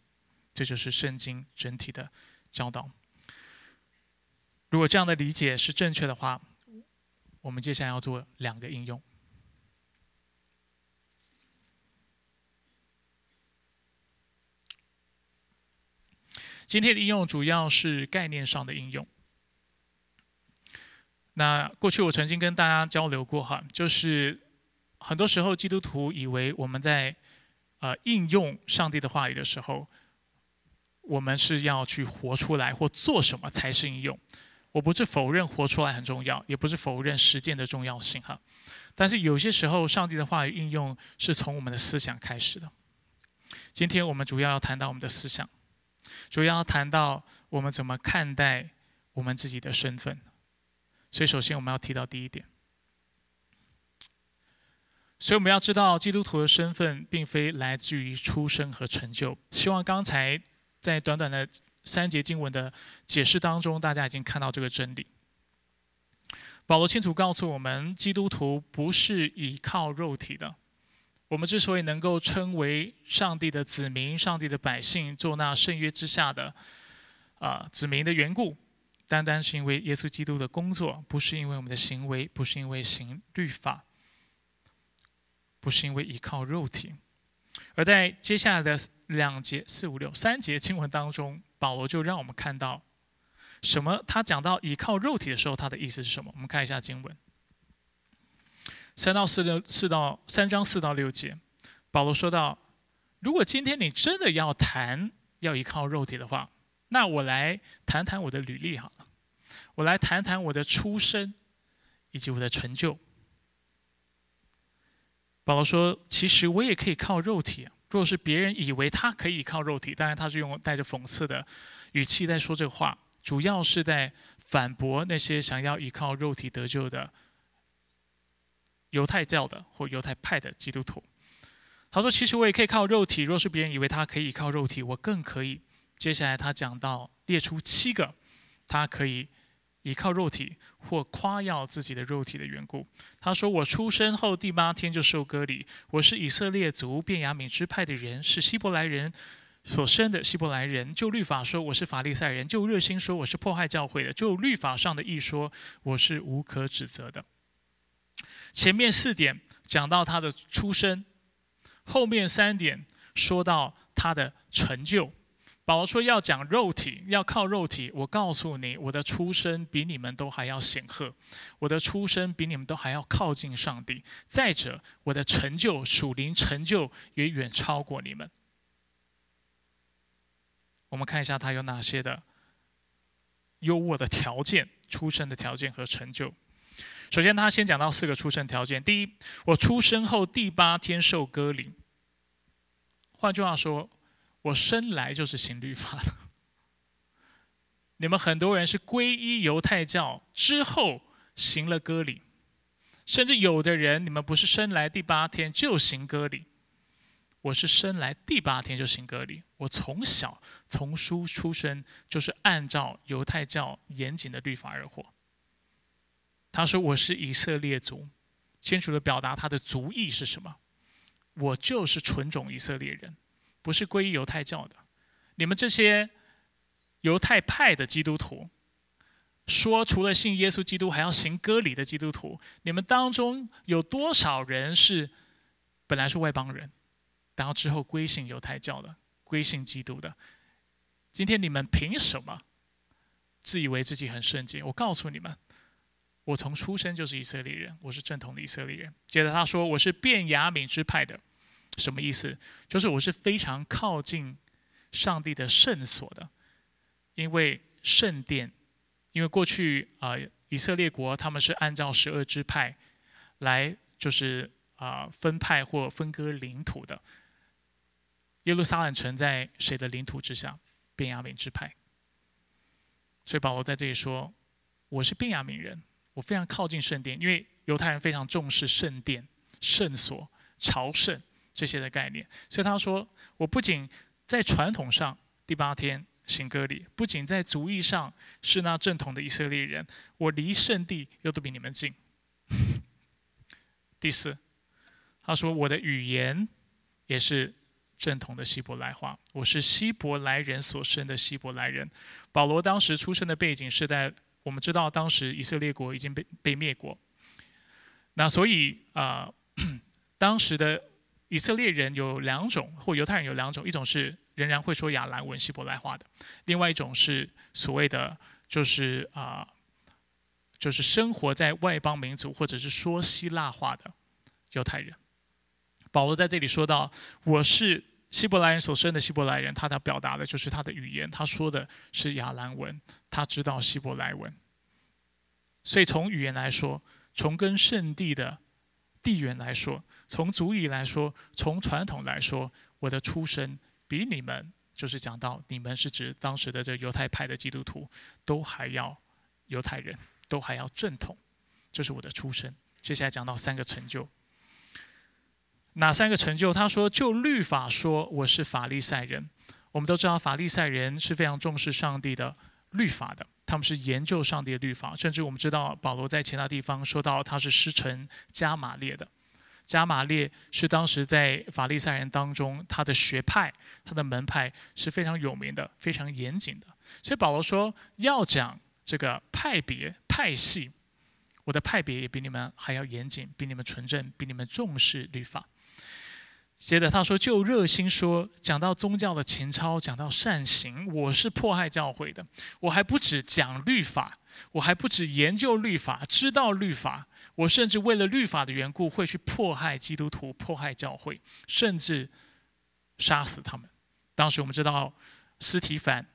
这就是圣经整体的教导。如果这样的理解是正确的话，我们接下来要做两个应用。今天的应用主要是概念上的应用。那过去我曾经跟大家交流过哈，就是很多时候基督徒以为我们在呃应用上帝的话语的时候，我们是要去活出来或做什么才是应用。我不是否认活出来很重要，也不是否认实践的重要性哈。但是有些时候，上帝的话语应用是从我们的思想开始的。今天我们主要要谈到我们的思想，主要谈到我们怎么看待我们自己的身份。所以，首先我们要提到第一点。所以我们要知道，基督徒的身份并非来自于出生和成就。希望刚才在短短的三节经文的解释当中，大家已经看到这个真理。保罗清楚告诉我们，基督徒不是依靠肉体的。我们之所以能够称为上帝的子民、上帝的百姓，做那圣约之下的啊子民的缘故。单单是因为耶稣基督的工作，不是因为我们的行为，不是因为行律法，不是因为依靠肉体。而在接下来的两节、四五六三节经文当中，保罗就让我们看到什么？他讲到依靠肉体的时候，他的意思是什么？我们看一下经文，三到四六四到三章四到六节，保罗说到：如果今天你真的要谈要依靠肉体的话，那我来谈谈我的履历好了。我来谈谈我的出身以及我的成就。保罗说：“其实我也可以靠肉体。若是别人以为他可以靠肉体，当然他是用带着讽刺的语气在说这话，主要是在反驳那些想要依靠肉体得救的犹太教的或犹太派的基督徒。他说：‘其实我也可以靠肉体。若是别人以为他可以靠肉体，我更可以。’接下来他讲到列出七个他可以。”依靠肉体或夸耀自己的肉体的缘故，他说：“我出生后第八天就受割礼，我是以色列族便雅悯支派的人，是希伯来人所生的希伯来人。就律法说，我是法利赛人；就热心说，我是迫害教会的；就律法上的一说，我是无可指责的。”前面四点讲到他的出身，后面三点说到他的成就。保罗说：“要讲肉体，要靠肉体。我告诉你，我的出身比你们都还要显赫，我的出身比你们都还要靠近上帝。再者，我的成就属灵成就也远超过你们。我们看一下他有哪些的优渥的条件、出生的条件和成就。首先，他先讲到四个出生条件。第一，我出生后第八天受割礼。换句话说。”我生来就是行律法的。你们很多人是皈依犹太教之后行了割礼，甚至有的人你们不是生来第八天就行割礼，我是生来第八天就行割礼。我从小从书出生就是按照犹太教严谨的律法而活。他说我是以色列族，清楚的表达他的族裔是什么，我就是纯种以色列人。不是归于犹太教的，你们这些犹太派的基督徒，说除了信耶稣基督还要行割礼的基督徒，你们当中有多少人是本来是外邦人，然后之后归信犹太教的，归信基督的？今天你们凭什么自以为自己很圣洁？我告诉你们，我从出生就是以色列人，我是正统的以色列人。接着他说，我是便雅悯之派的。什么意思？就是我是非常靠近上帝的圣所的，因为圣殿，因为过去啊以色列国他们是按照十二支派来就是啊分派或分割领土的。耶路撒冷城在谁的领土之下？便雅悯支派。所以保罗在这里说，我是便雅悯人，我非常靠近圣殿，因为犹太人非常重视圣殿、圣所、朝圣。这些的概念，所以他说：“我不仅在传统上第八天行割礼，不仅在族裔上是那正统的以色列人，我离圣地又都比你们近。”第四，他说：“我的语言也是正统的希伯来话，我是希伯来人所生的希伯来人。”保罗当时出生的背景是在我们知道，当时以色列国已经被被灭国，那所以啊，当时的。以色列人有两种，或犹太人有两种，一种是仍然会说亚兰文、希伯来话的，另外一种是所谓的就是啊，就是生活在外邦民族或者是说希腊话的犹太人。保罗在这里说到，我是希伯来人所生的希伯来人，他的表达的就是他的语言，他说的是亚兰文，他知道希伯来文。所以从语言来说，从跟圣地的地缘来说。从族裔来说，从传统来说，我的出身比你们，就是讲到你们是指当时的这犹太派的基督徒，都还要犹太人，都还要正统，这是我的出身。接下来讲到三个成就，哪三个成就？他说，就律法说，我是法利赛人。我们都知道，法利赛人是非常重视上帝的律法的，他们是研究上帝的律法。甚至我们知道，保罗在其他地方说到，他是师承加马列的。加马列是当时在法利赛人当中，他的学派、他的门派是非常有名的、非常严谨的。所以保罗说，要讲这个派别、派系，我的派别也比你们还要严谨，比你们纯正，比你们重视律法。接着他说：“就热心说，讲到宗教的情操，讲到善行，我是迫害教会的。我还不止讲律法，我还不止研究律法，知道律法。我甚至为了律法的缘故，会去迫害基督徒，迫害教会，甚至杀死他们。当时我们知道，斯提凡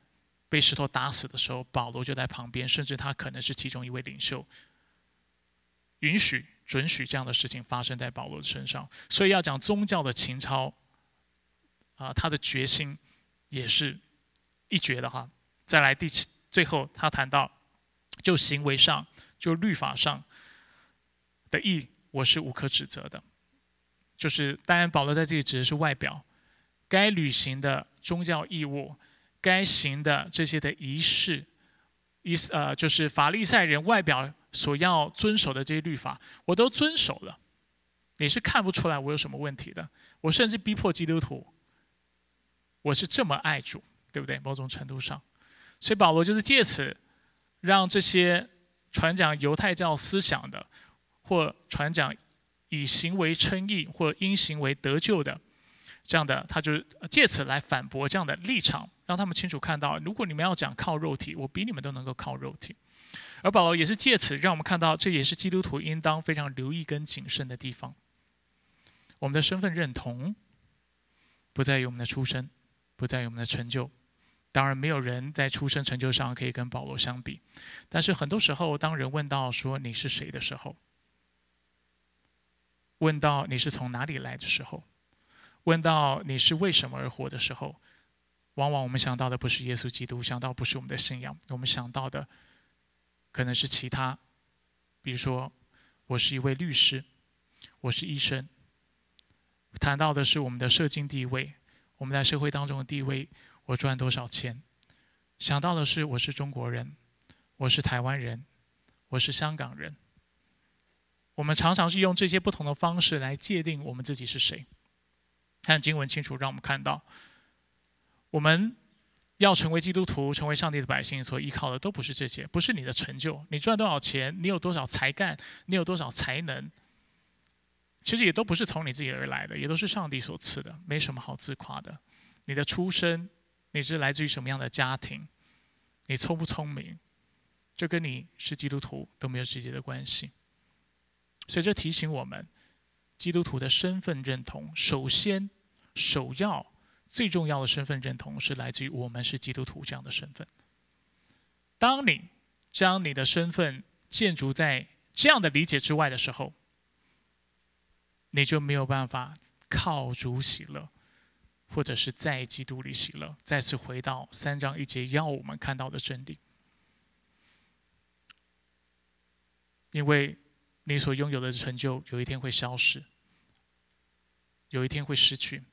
被石头打死的时候，保罗就在旁边，甚至他可能是其中一位领袖，允许。”准许这样的事情发生在保罗的身上，所以要讲宗教的情操，啊，他的决心也是一绝的哈。再来第七，最后他谈到，就行为上，就律法上的义，我是无可指责的。就是当然，保罗在这里指的是外表，该履行的宗教义务，该行的这些的仪式，意思呃，就是法利赛人外表。所要遵守的这些律法，我都遵守了，你是看不出来我有什么问题的。我甚至逼迫基督徒，我是这么爱主，对不对？某种程度上，所以保罗就是借此让这些传讲犹太教思想的，或传讲以行为称义或因行为得救的这样的，他就借此来反驳这样的立场，让他们清楚看到，如果你们要讲靠肉体，我比你们都能够靠肉体。而保罗也是借此让我们看到，这也是基督徒应当非常留意跟谨慎的地方。我们的身份认同不在于我们的出身，不在于我们的成就。当然，没有人在出身成就上可以跟保罗相比。但是很多时候，当人问到说你是谁的时候，问到你是从哪里来的时候，问到你是为什么而活的时候，往往我们想到的不是耶稣基督，想到不是我们的信仰，我们想到的。可能是其他，比如说，我是一位律师，我是医生。谈到的是我们的社经地位，我们在社会当中的地位，我赚多少钱？想到的是我是中国人，我是台湾人，我是香港人。我们常常是用这些不同的方式来界定我们自己是谁。看经文清楚，让我们看到，我们。要成为基督徒，成为上帝的百姓，所依靠的都不是这些，不是你的成就，你赚多少钱，你有多少才干，你有多少才能，其实也都不是从你自己而来的，也都是上帝所赐的，没什么好自夸的。你的出身，你是来自于什么样的家庭，你聪不聪明，这跟你是基督徒都没有直接的关系。所以这提醒我们，基督徒的身份认同，首先首要。最重要的身份认同是来自于我们是基督徒这样的身份。当你将你的身份建筑在这样的理解之外的时候，你就没有办法靠主喜乐，或者是在基督里喜乐。再次回到三章一节要我们看到的真理，因为你所拥有的成就有一天会消失，有一天会失去。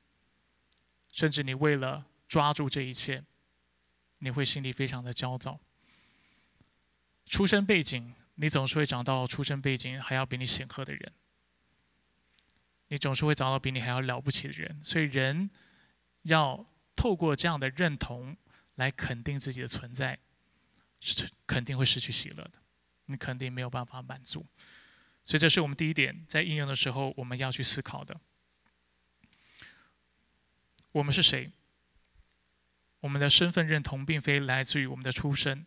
甚至你为了抓住这一切，你会心里非常的焦躁。出身背景，你总是会找到出身背景还要比你显赫的人，你总是会找到比你还要了不起的人。所以人要透过这样的认同来肯定自己的存在，是肯定会失去喜乐的，你肯定没有办法满足。所以这是我们第一点，在应用的时候我们要去思考的。我们是谁？我们的身份认同并非来自于我们的出身、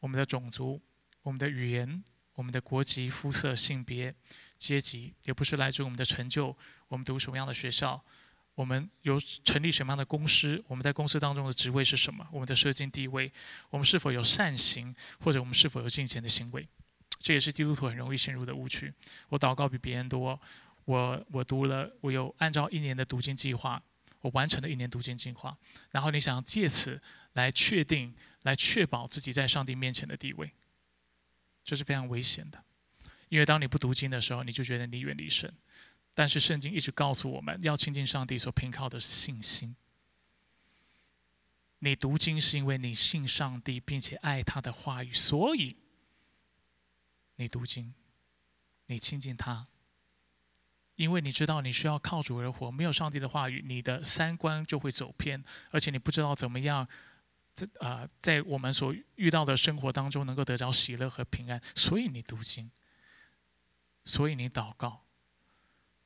我们的种族、我们的语言、我们的国籍、肤色、性别、阶级，也不是来自于我们的成就。我们读什么样的学校？我们有成立什么样的公司？我们在公司当中的职位是什么？我们的社经地位？我们是否有善行，或者我们是否有金钱的行为？这也是基督徒很容易陷入的误区。我祷告比别人多，我我读了，我有按照一年的读经计划。我完成了一年读经计划，然后你想借此来确定、来确保自己在上帝面前的地位，这是非常危险的。因为当你不读经的时候，你就觉得你远离神。但是圣经一直告诉我们要亲近上帝，所凭靠的是信心。你读经是因为你信上帝，并且爱他的话语，所以你读经，你亲近他。因为你知道你需要靠主而活，没有上帝的话语，你的三观就会走偏，而且你不知道怎么样，在啊，在我们所遇到的生活当中能够得着喜乐和平安。所以你读经，所以你祷告，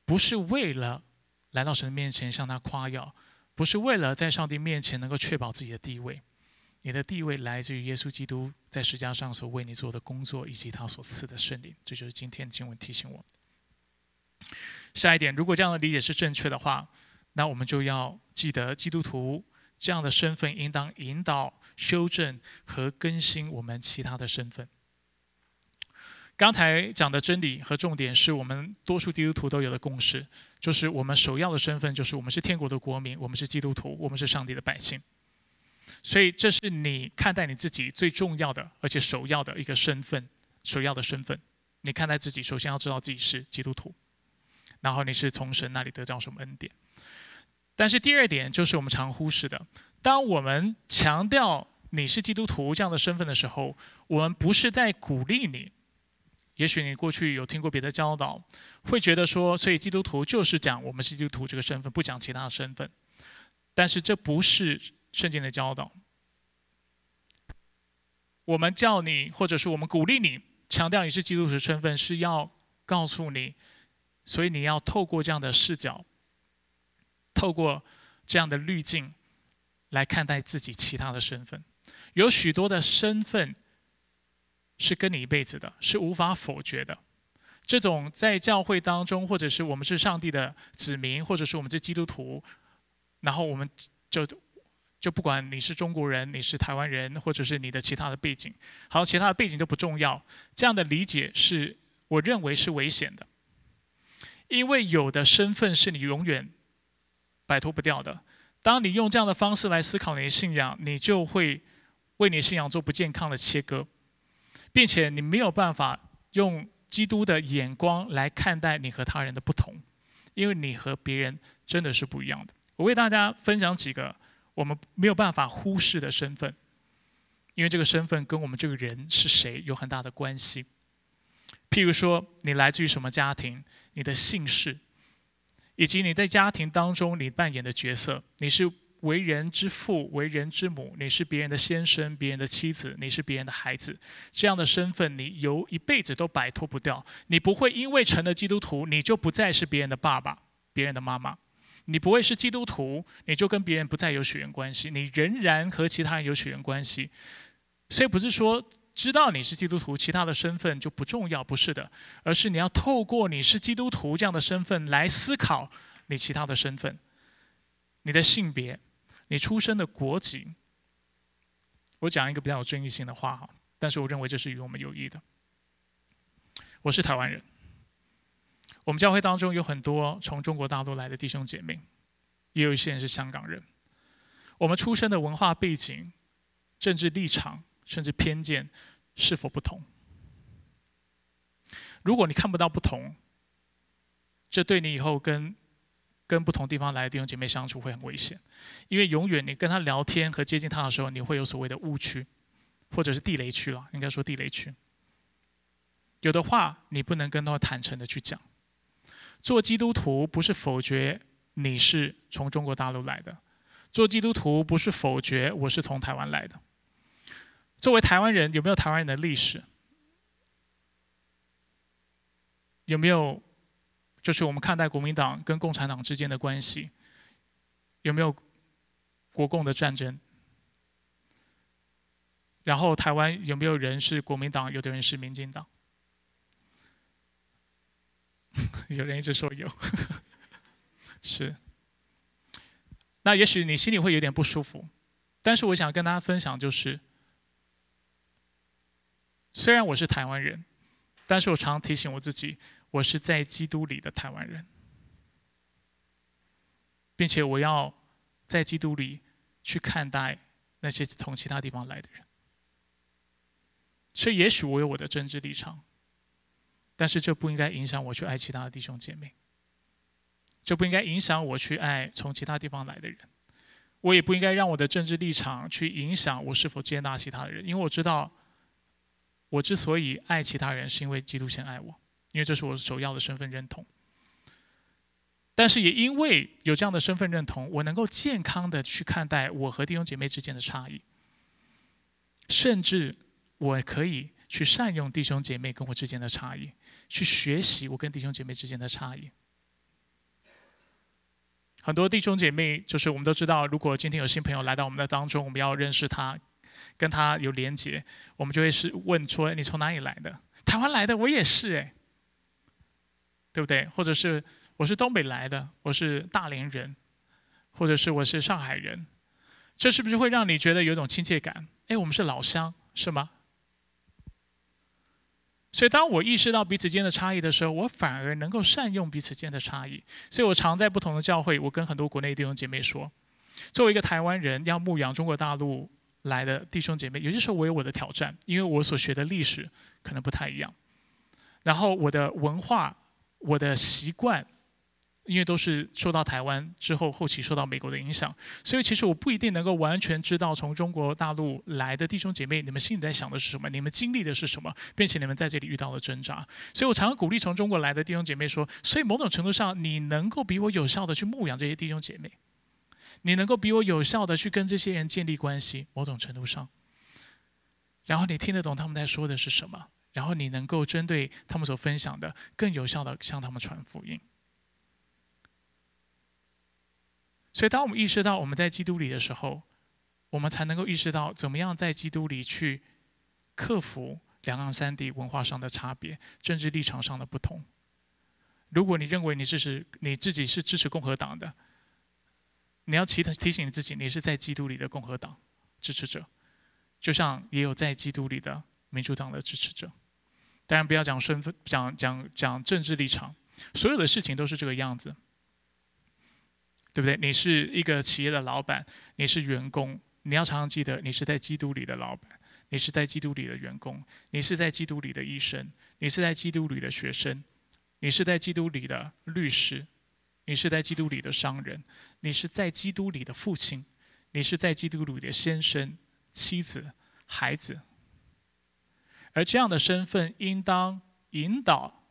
不是为了来到神的面前向他夸耀。不是为了在上帝面前能够确保自己的地位，你的地位来自于耶稣基督在十字架上所为你做的工作，以及他所赐的圣灵。这就是今天经文提醒我。下一点，如果这样的理解是正确的话，那我们就要记得，基督徒这样的身份应当引导、修正和更新我们其他的身份。刚才讲的真理和重点是我们多数基督徒都有的共识，就是我们首要的身份就是我们是天国的国民，我们是基督徒，我们是上帝的百姓。所以这是你看待你自己最重要的，而且首要的一个身份，首要的身份。你看待自己，首先要知道自己是基督徒，然后你是从神那里得到什么恩典。但是第二点就是我们常忽视的，当我们强调你是基督徒这样的身份的时候，我们不是在鼓励你。也许你过去有听过别的教导，会觉得说，所以基督徒就是讲我们是基督徒这个身份，不讲其他身份。但是这不是圣经的教导。我们叫你，或者是我们鼓励你，强调你是基督徒身份，是要告诉你，所以你要透过这样的视角，透过这样的滤镜，来看待自己其他的身份。有许多的身份。是跟你一辈子的，是无法否决的。这种在教会当中，或者是我们是上帝的子民，或者是我们是基督徒，然后我们就就不管你是中国人，你是台湾人，或者是你的其他的背景，好，其他的背景都不重要。这样的理解是我认为是危险的，因为有的身份是你永远摆脱不掉的。当你用这样的方式来思考你的信仰，你就会为你信仰做不健康的切割。并且你没有办法用基督的眼光来看待你和他人的不同，因为你和别人真的是不一样的。我为大家分享几个我们没有办法忽视的身份，因为这个身份跟我们这个人是谁有很大的关系。譬如说，你来自于什么家庭，你的姓氏，以及你在家庭当中你扮演的角色，你是。为人之父，为人之母，你是别人的先生，别人的妻子，你是别人的孩子，这样的身份你有一辈子都摆脱不掉。你不会因为成了基督徒，你就不再是别人的爸爸、别人的妈妈；你不会是基督徒，你就跟别人不再有血缘关系，你仍然和其他人有血缘关系。所以不是说知道你是基督徒，其他的身份就不重要，不是的，而是你要透过你是基督徒这样的身份来思考你其他的身份，你的性别。你出生的国籍，我讲一个比较有争议性的话哈，但是我认为这是与我们有益的。我是台湾人，我们教会当中有很多从中国大陆来的弟兄姐妹，也有一些人是香港人。我们出生的文化背景、政治立场甚至偏见是否不同？如果你看不到不同，这对你以后跟跟不同地方来的弟兄姐妹相处会很危险，因为永远你跟他聊天和接近他的时候，你会有所谓的误区，或者是地雷区了，应该说地雷区。有的话你不能跟他坦诚的去讲。做基督徒不是否决你是从中国大陆来的，做基督徒不是否决我是从台湾来的。作为台湾人，有没有台湾人的历史？有没有？就是我们看待国民党跟共产党之间的关系，有没有国共的战争？然后台湾有没有人是国民党，有的人是民进党？有人一直说有，是。那也许你心里会有点不舒服，但是我想跟大家分享，就是虽然我是台湾人，但是我常提醒我自己。我是在基督里的台湾人，并且我要在基督里去看待那些从其他地方来的人。所以，也许我有我的政治立场，但是这不应该影响我去爱其他的弟兄姐妹。这不应该影响我去爱从其他地方来的人。我也不应该让我的政治立场去影响我是否接纳其他的人，因为我知道，我之所以爱其他人，是因为基督先爱我，因为这是我首要的身份认同。但是也因为有这样的身份认同，我能够健康的去看待我和弟兄姐妹之间的差异，甚至我可以去善用弟兄姐妹跟我之间的差异，去学习我跟弟兄姐妹之间的差异。很多弟兄姐妹，就是我们都知道，如果今天有新朋友来到我们的当中，我们要认识他，跟他有连结，我们就会是问说：“你从哪里来的？”台湾来的，我也是哎，对不对？或者是我是东北来的，我是大连人，或者是我是上海人，这是不是会让你觉得有种亲切感？哎，我们是老乡，是吗？所以，当我意识到彼此间的差异的时候，我反而能够善用彼此间的差异。所以我常在不同的教会，我跟很多国内弟兄姐妹说，作为一个台湾人，要牧养中国大陆来的弟兄姐妹，有些时候我有我的挑战，因为我所学的历史可能不太一样，然后我的文化、我的习惯。因为都是受到台湾之后后期受到美国的影响，所以其实我不一定能够完全知道从中国大陆来的弟兄姐妹，你们心里在想的是什么，你们经历的是什么，并且你们在这里遇到了挣扎。所以我常常鼓励从中国来的弟兄姐妹说：，所以某种程度上，你能够比我有效的去牧养这些弟兄姐妹，你能够比我有效的去跟这些人建立关系，某种程度上，然后你听得懂他们在说的是什么，然后你能够针对他们所分享的，更有效的向他们传福音。所以，当我们意识到我们在基督里的时候，我们才能够意识到怎么样在基督里去克服两岸三地文化上的差别、政治立场上的不同。如果你认为你支持你自己是支持共和党的，你要提提醒你自己，你是在基督里的共和党支持者，就像也有在基督里的民主党的支持者。当然，不要讲身份，讲讲讲政治立场，所有的事情都是这个样子。对不对？你是一个企业的老板，你是员工，你要常常记得，你是在基督里的老板，你是在基督里的员工，你是在基督里的医生，你是在基督里的学生，你是在基督里的律师，你是在基督里的商人，你是在基督里的父亲，你是在基督里的先生、妻子、孩子，而这样的身份应当引导、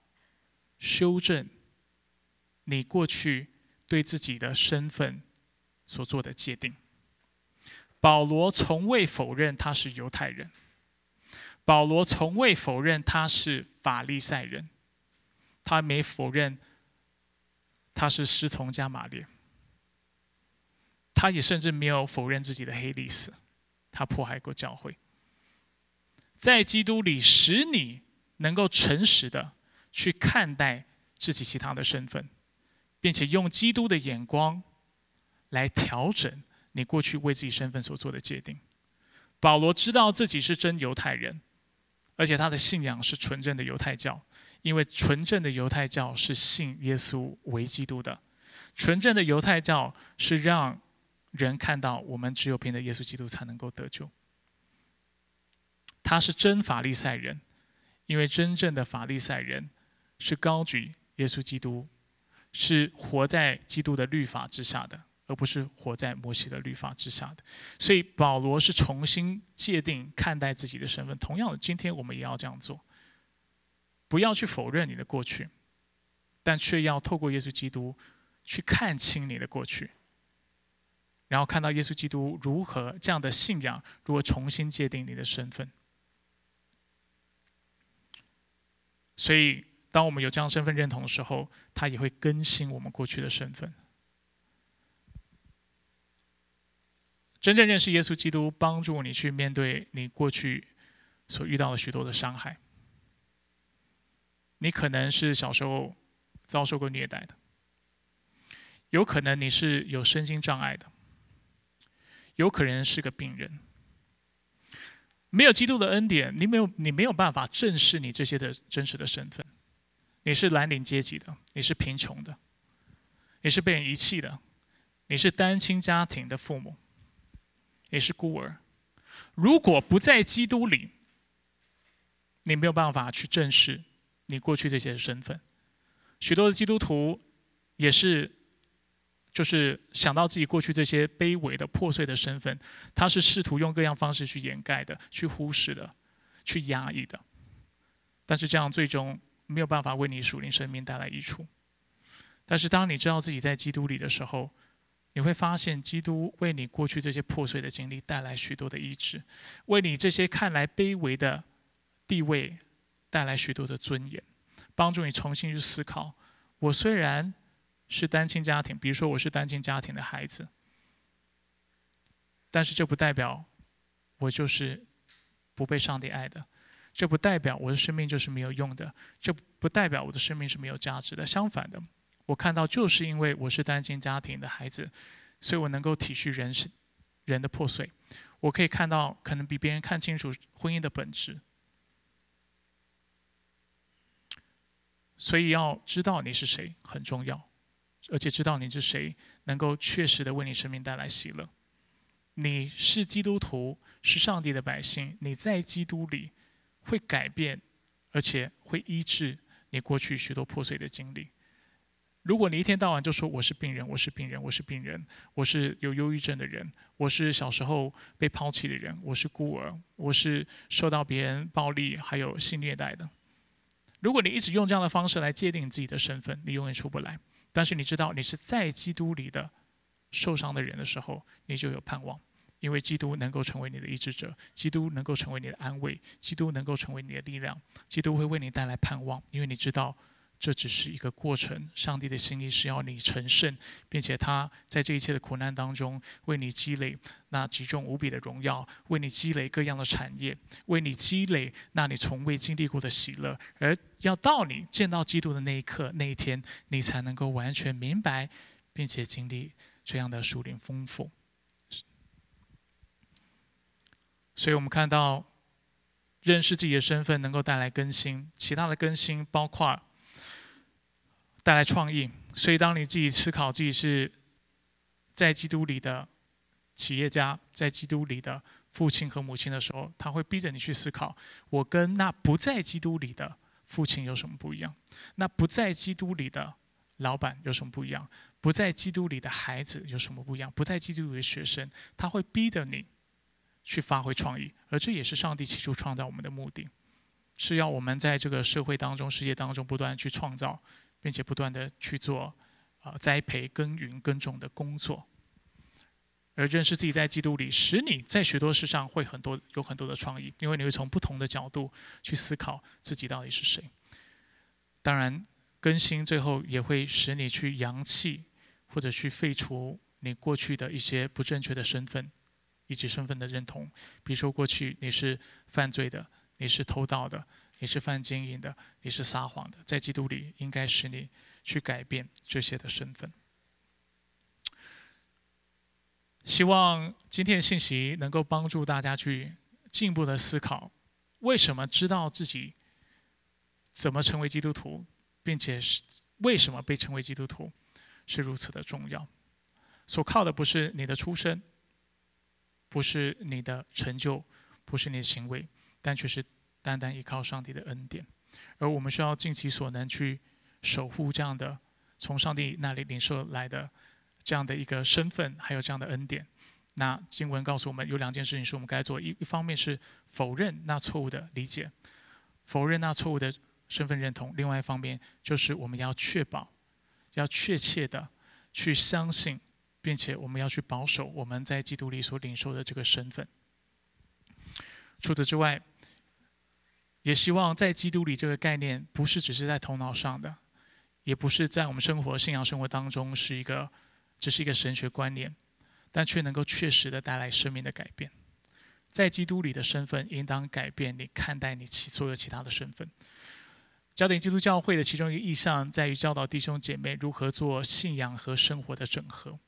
修正你过去。对自己的身份所做的界定，保罗从未否认他是犹太人，保罗从未否认他是法利赛人，他没否认他是师从加马列，他也甚至没有否认自己的黑历史，他迫害过教会，在基督里使你能够诚实的去看待自己其他的身份。并且用基督的眼光来调整你过去为自己身份所做的界定。保罗知道自己是真犹太人，而且他的信仰是纯正的犹太教，因为纯正的犹太教是信耶稣为基督的。纯正的犹太教是让人看到我们只有凭着耶稣基督才能够得救。他是真法利赛人，因为真正的法利赛人是高举耶稣基督。是活在基督的律法之下的，而不是活在摩西的律法之下的。所以保罗是重新界定看待自己的身份。同样的，今天我们也要这样做，不要去否认你的过去，但却要透过耶稣基督去看清你的过去，然后看到耶稣基督如何这样的信仰如何重新界定你的身份。所以。当我们有这样身份认同的时候，他也会更新我们过去的身份。真正认识耶稣基督，帮助你去面对你过去所遇到的许多的伤害。你可能是小时候遭受过虐待的，有可能你是有身心障碍的，有可能是个病人。没有基督的恩典，你没有你没有办法正视你这些的真实的身份。你是蓝领阶级的，你是贫穷的，你是被人遗弃的，你是单亲家庭的父母，也是孤儿。如果不在基督里，你没有办法去正视你过去这些身份。许多的基督徒也是，就是想到自己过去这些卑微的、破碎的身份，他是试图用各样方式去掩盖的、去忽视的、去压抑的。但是这样最终没有办法为你属灵生命带来益处。但是当你知道自己在基督里的时候，你会发现基督为你过去这些破碎的经历带来许多的医治，为你这些看来卑微的地位带来许多的尊严，帮助你重新去思考：我虽然是单亲家庭，比如说我是单亲家庭的孩子，但是这不代表我就是不被上帝爱的。这不代表我的生命就是没有用的，这不代表我的生命是没有价值的。相反的，我看到就是因为我是单亲家庭的孩子，所以我能够体恤人是人的破碎，我可以看到可能比别人看清楚婚姻的本质。所以要知道你是谁很重要，而且知道你是谁能够确实的为你生命带来喜乐。你是基督徒，是上帝的百姓，你在基督里。会改变，而且会医治你过去许多破碎的经历。如果你一天到晚就说我是病人，我是病人，我是病人，我是有忧郁症的人，我是小时候被抛弃的人，我是孤儿，我是受到别人暴力还有性虐待的。如果你一直用这样的方式来界定自己的身份，你永远出不来。但是你知道你是在基督里的受伤的人的时候，你就有盼望。因为基督能够成为你的医治者，基督能够成为你的安慰，基督能够成为你的力量，基督会为你带来盼望。因为你知道，这只是一个过程。上帝的心意是要你成圣，并且他在这一切的苦难当中，为你积累那极重无比的荣耀，为你积累各样的产业，为你积累那你从未经历过的喜乐。而要到你见到基督的那一刻、那一天，你才能够完全明白，并且经历这样的属灵丰富。所以我们看到，认识自己的身份能够带来更新，其他的更新包括带来创意。所以，当你自己思考自己是在基督里的企业家，在基督里的父亲和母亲的时候，他会逼着你去思考：我跟那不在基督里的父亲有什么不一样？那不在基督里的老板有什么不一样？不在基督里的孩子有什么不一样？不在基督里的学生，他会逼着你。去发挥创意，而这也是上帝起初创造我们的目的，是要我们在这个社会当中、世界当中不断去创造，并且不断的去做啊栽培、耕耘、耕种的工作。而认识自己在基督里，使你在许多事上会很多有很多的创意，因为你会从不同的角度去思考自己到底是谁。当然，更新最后也会使你去扬弃或者去废除你过去的一些不正确的身份。以及身份的认同，比如说过去你是犯罪的，你是偷盗的，你是犯奸淫的，你是撒谎的，在基督里应该使你去改变这些的身份。希望今天的信息能够帮助大家去进一步的思考，为什么知道自己怎么成为基督徒，并且是为什么被称为基督徒是如此的重要。所靠的不是你的出身。不是你的成就，不是你的行为，但却是单单依靠上帝的恩典。而我们需要尽其所能去守护这样的从上帝那里领受来的这样的一个身份，还有这样的恩典。那经文告诉我们有两件事情是我们该做：一一方面是否认那错误的理解，否认那错误的身份认同；另外一方面就是我们要确保，要确切的去相信。并且我们要去保守我们在基督里所领受的这个身份。除此之外，也希望在基督里这个概念不是只是在头脑上的，也不是在我们生活信仰生活当中是一个只是一个神学观念，但却能够确实的带来生命的改变。在基督里的身份应当改变你看待你其所有其他的身份。焦点基督教会的其中一个意向在于教导弟兄姐妹如何做信仰和生活的整合。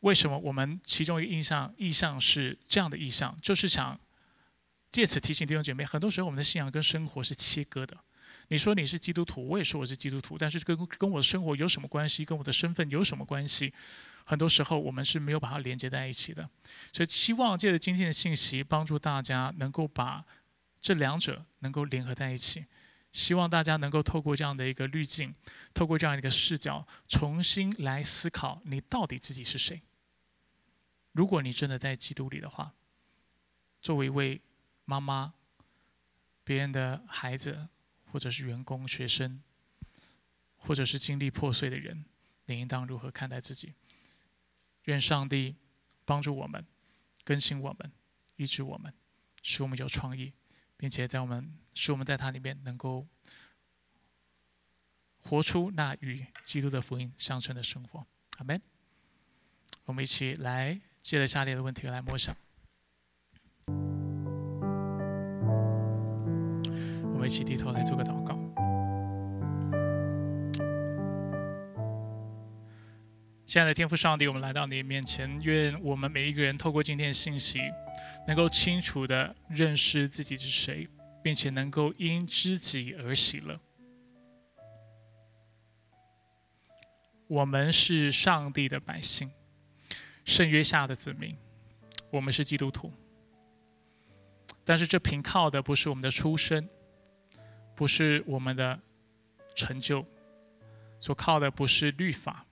为什么我们其中一个印象意向是这样的意向？就是想借此提醒弟兄姐妹，很多时候我们的信仰跟生活是切割的。你说你是基督徒，我也说我是基督徒，但是跟跟我的生活有什么关系？跟我的身份有什么关系？很多时候我们是没有把它连接在一起的。所以，希望借着今天的信息，帮助大家能够把这两者能够联合在一起。希望大家能够透过这样的一个滤镜，透过这样一个视角，重新来思考你到底自己是谁。如果你真的在基督里的话，作为一位妈妈、别人的孩子，或者是员工、学生，或者是经历破碎的人，你应当如何看待自己？愿上帝帮助我们，更新我们，医治我们，使我们有创意。并且在我们使我们在它里面能够活出那与基督的福音相称的生活，阿门。我们一起来接着下列的问题来默想。我们一起低头来做个祷告。亲爱的天父上帝，我们来到你面前，愿我们每一个人透过今天的信息。能够清楚的认识自己是谁，并且能够因知己而喜乐。我们是上帝的百姓，圣约下的子民，我们是基督徒。但是这凭靠的不是我们的出身，不是我们的成就，所靠的不是律法。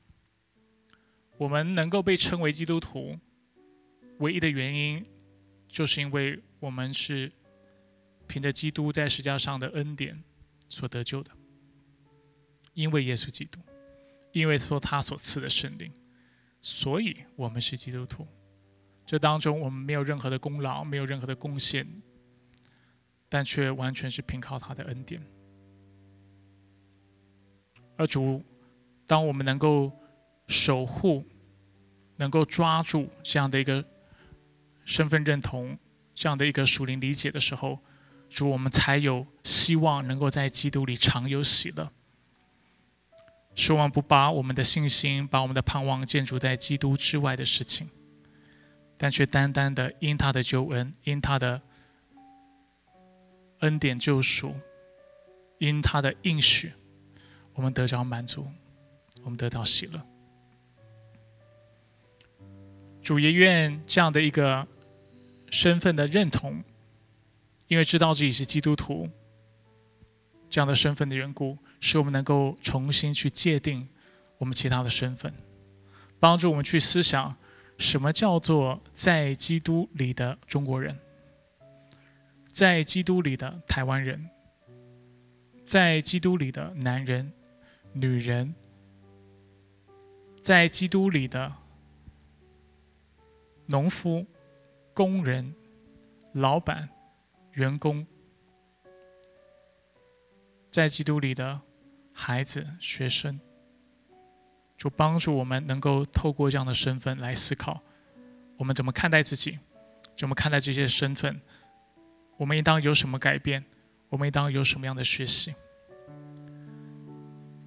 我们能够被称为基督徒，唯一的原因。就是因为我们是凭着基督在十字架上的恩典所得救的，因为耶稣基督，因为说他所赐的圣灵，所以我们是基督徒。这当中我们没有任何的功劳，没有任何的贡献，但却完全是凭靠他的恩典。而主，当我们能够守护、能够抓住这样的一个。身份认同这样的一个属灵理解的时候，主我们才有希望能够在基督里常有喜乐。希望不把我们的信心、把我们的盼望建筑在基督之外的事情，但却单单的因他的救恩、因他的恩典救赎、因他的应许，我们得着满足，我们得到喜乐。主也愿这样的一个。身份的认同，因为知道自己是基督徒这样的身份的缘故，使我们能够重新去界定我们其他的身份，帮助我们去思想什么叫做在基督里的中国人，在基督里的台湾人，在基督里的男人、女人，在基督里的农夫。工人、老板、员工，在基督里的孩子、学生，就帮助我们能够透过这样的身份来思考：我们怎么看待自己？怎么看待这些身份？我们应当有什么改变？我们应当有什么样的学习？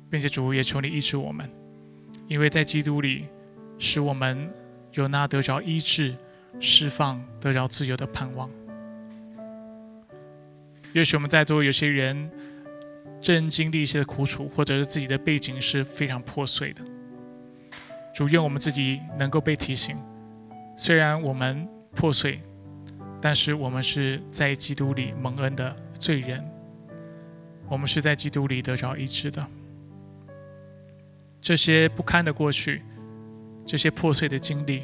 并且主也求你医治我们，因为在基督里，使我们有那得着医治。释放得着自由的盼望。也许我们在座有些人正经历一些苦楚，或者是自己的背景是非常破碎的。主愿我们自己能够被提醒：虽然我们破碎，但是我们是在基督里蒙恩的罪人。我们是在基督里得着医治的。这些不堪的过去，这些破碎的经历。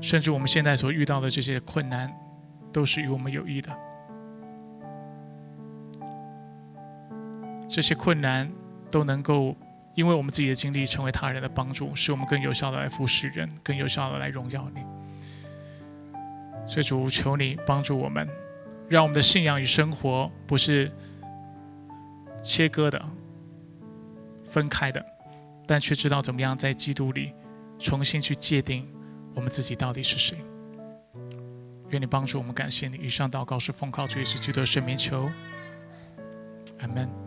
甚至我们现在所遇到的这些困难，都是与我们有益的。这些困难都能够因为我们自己的经历，成为他人的帮助，使我们更有效的来服侍人，更有效的来荣耀你。所以主求你帮助我们，让我们的信仰与生活不是切割的、分开的，但却知道怎么样在基督里重新去界定。我们自己到底是谁？愿你帮助我们，感谢你。以上祷告是奉靠主耶稣基督的圣名求，阿门。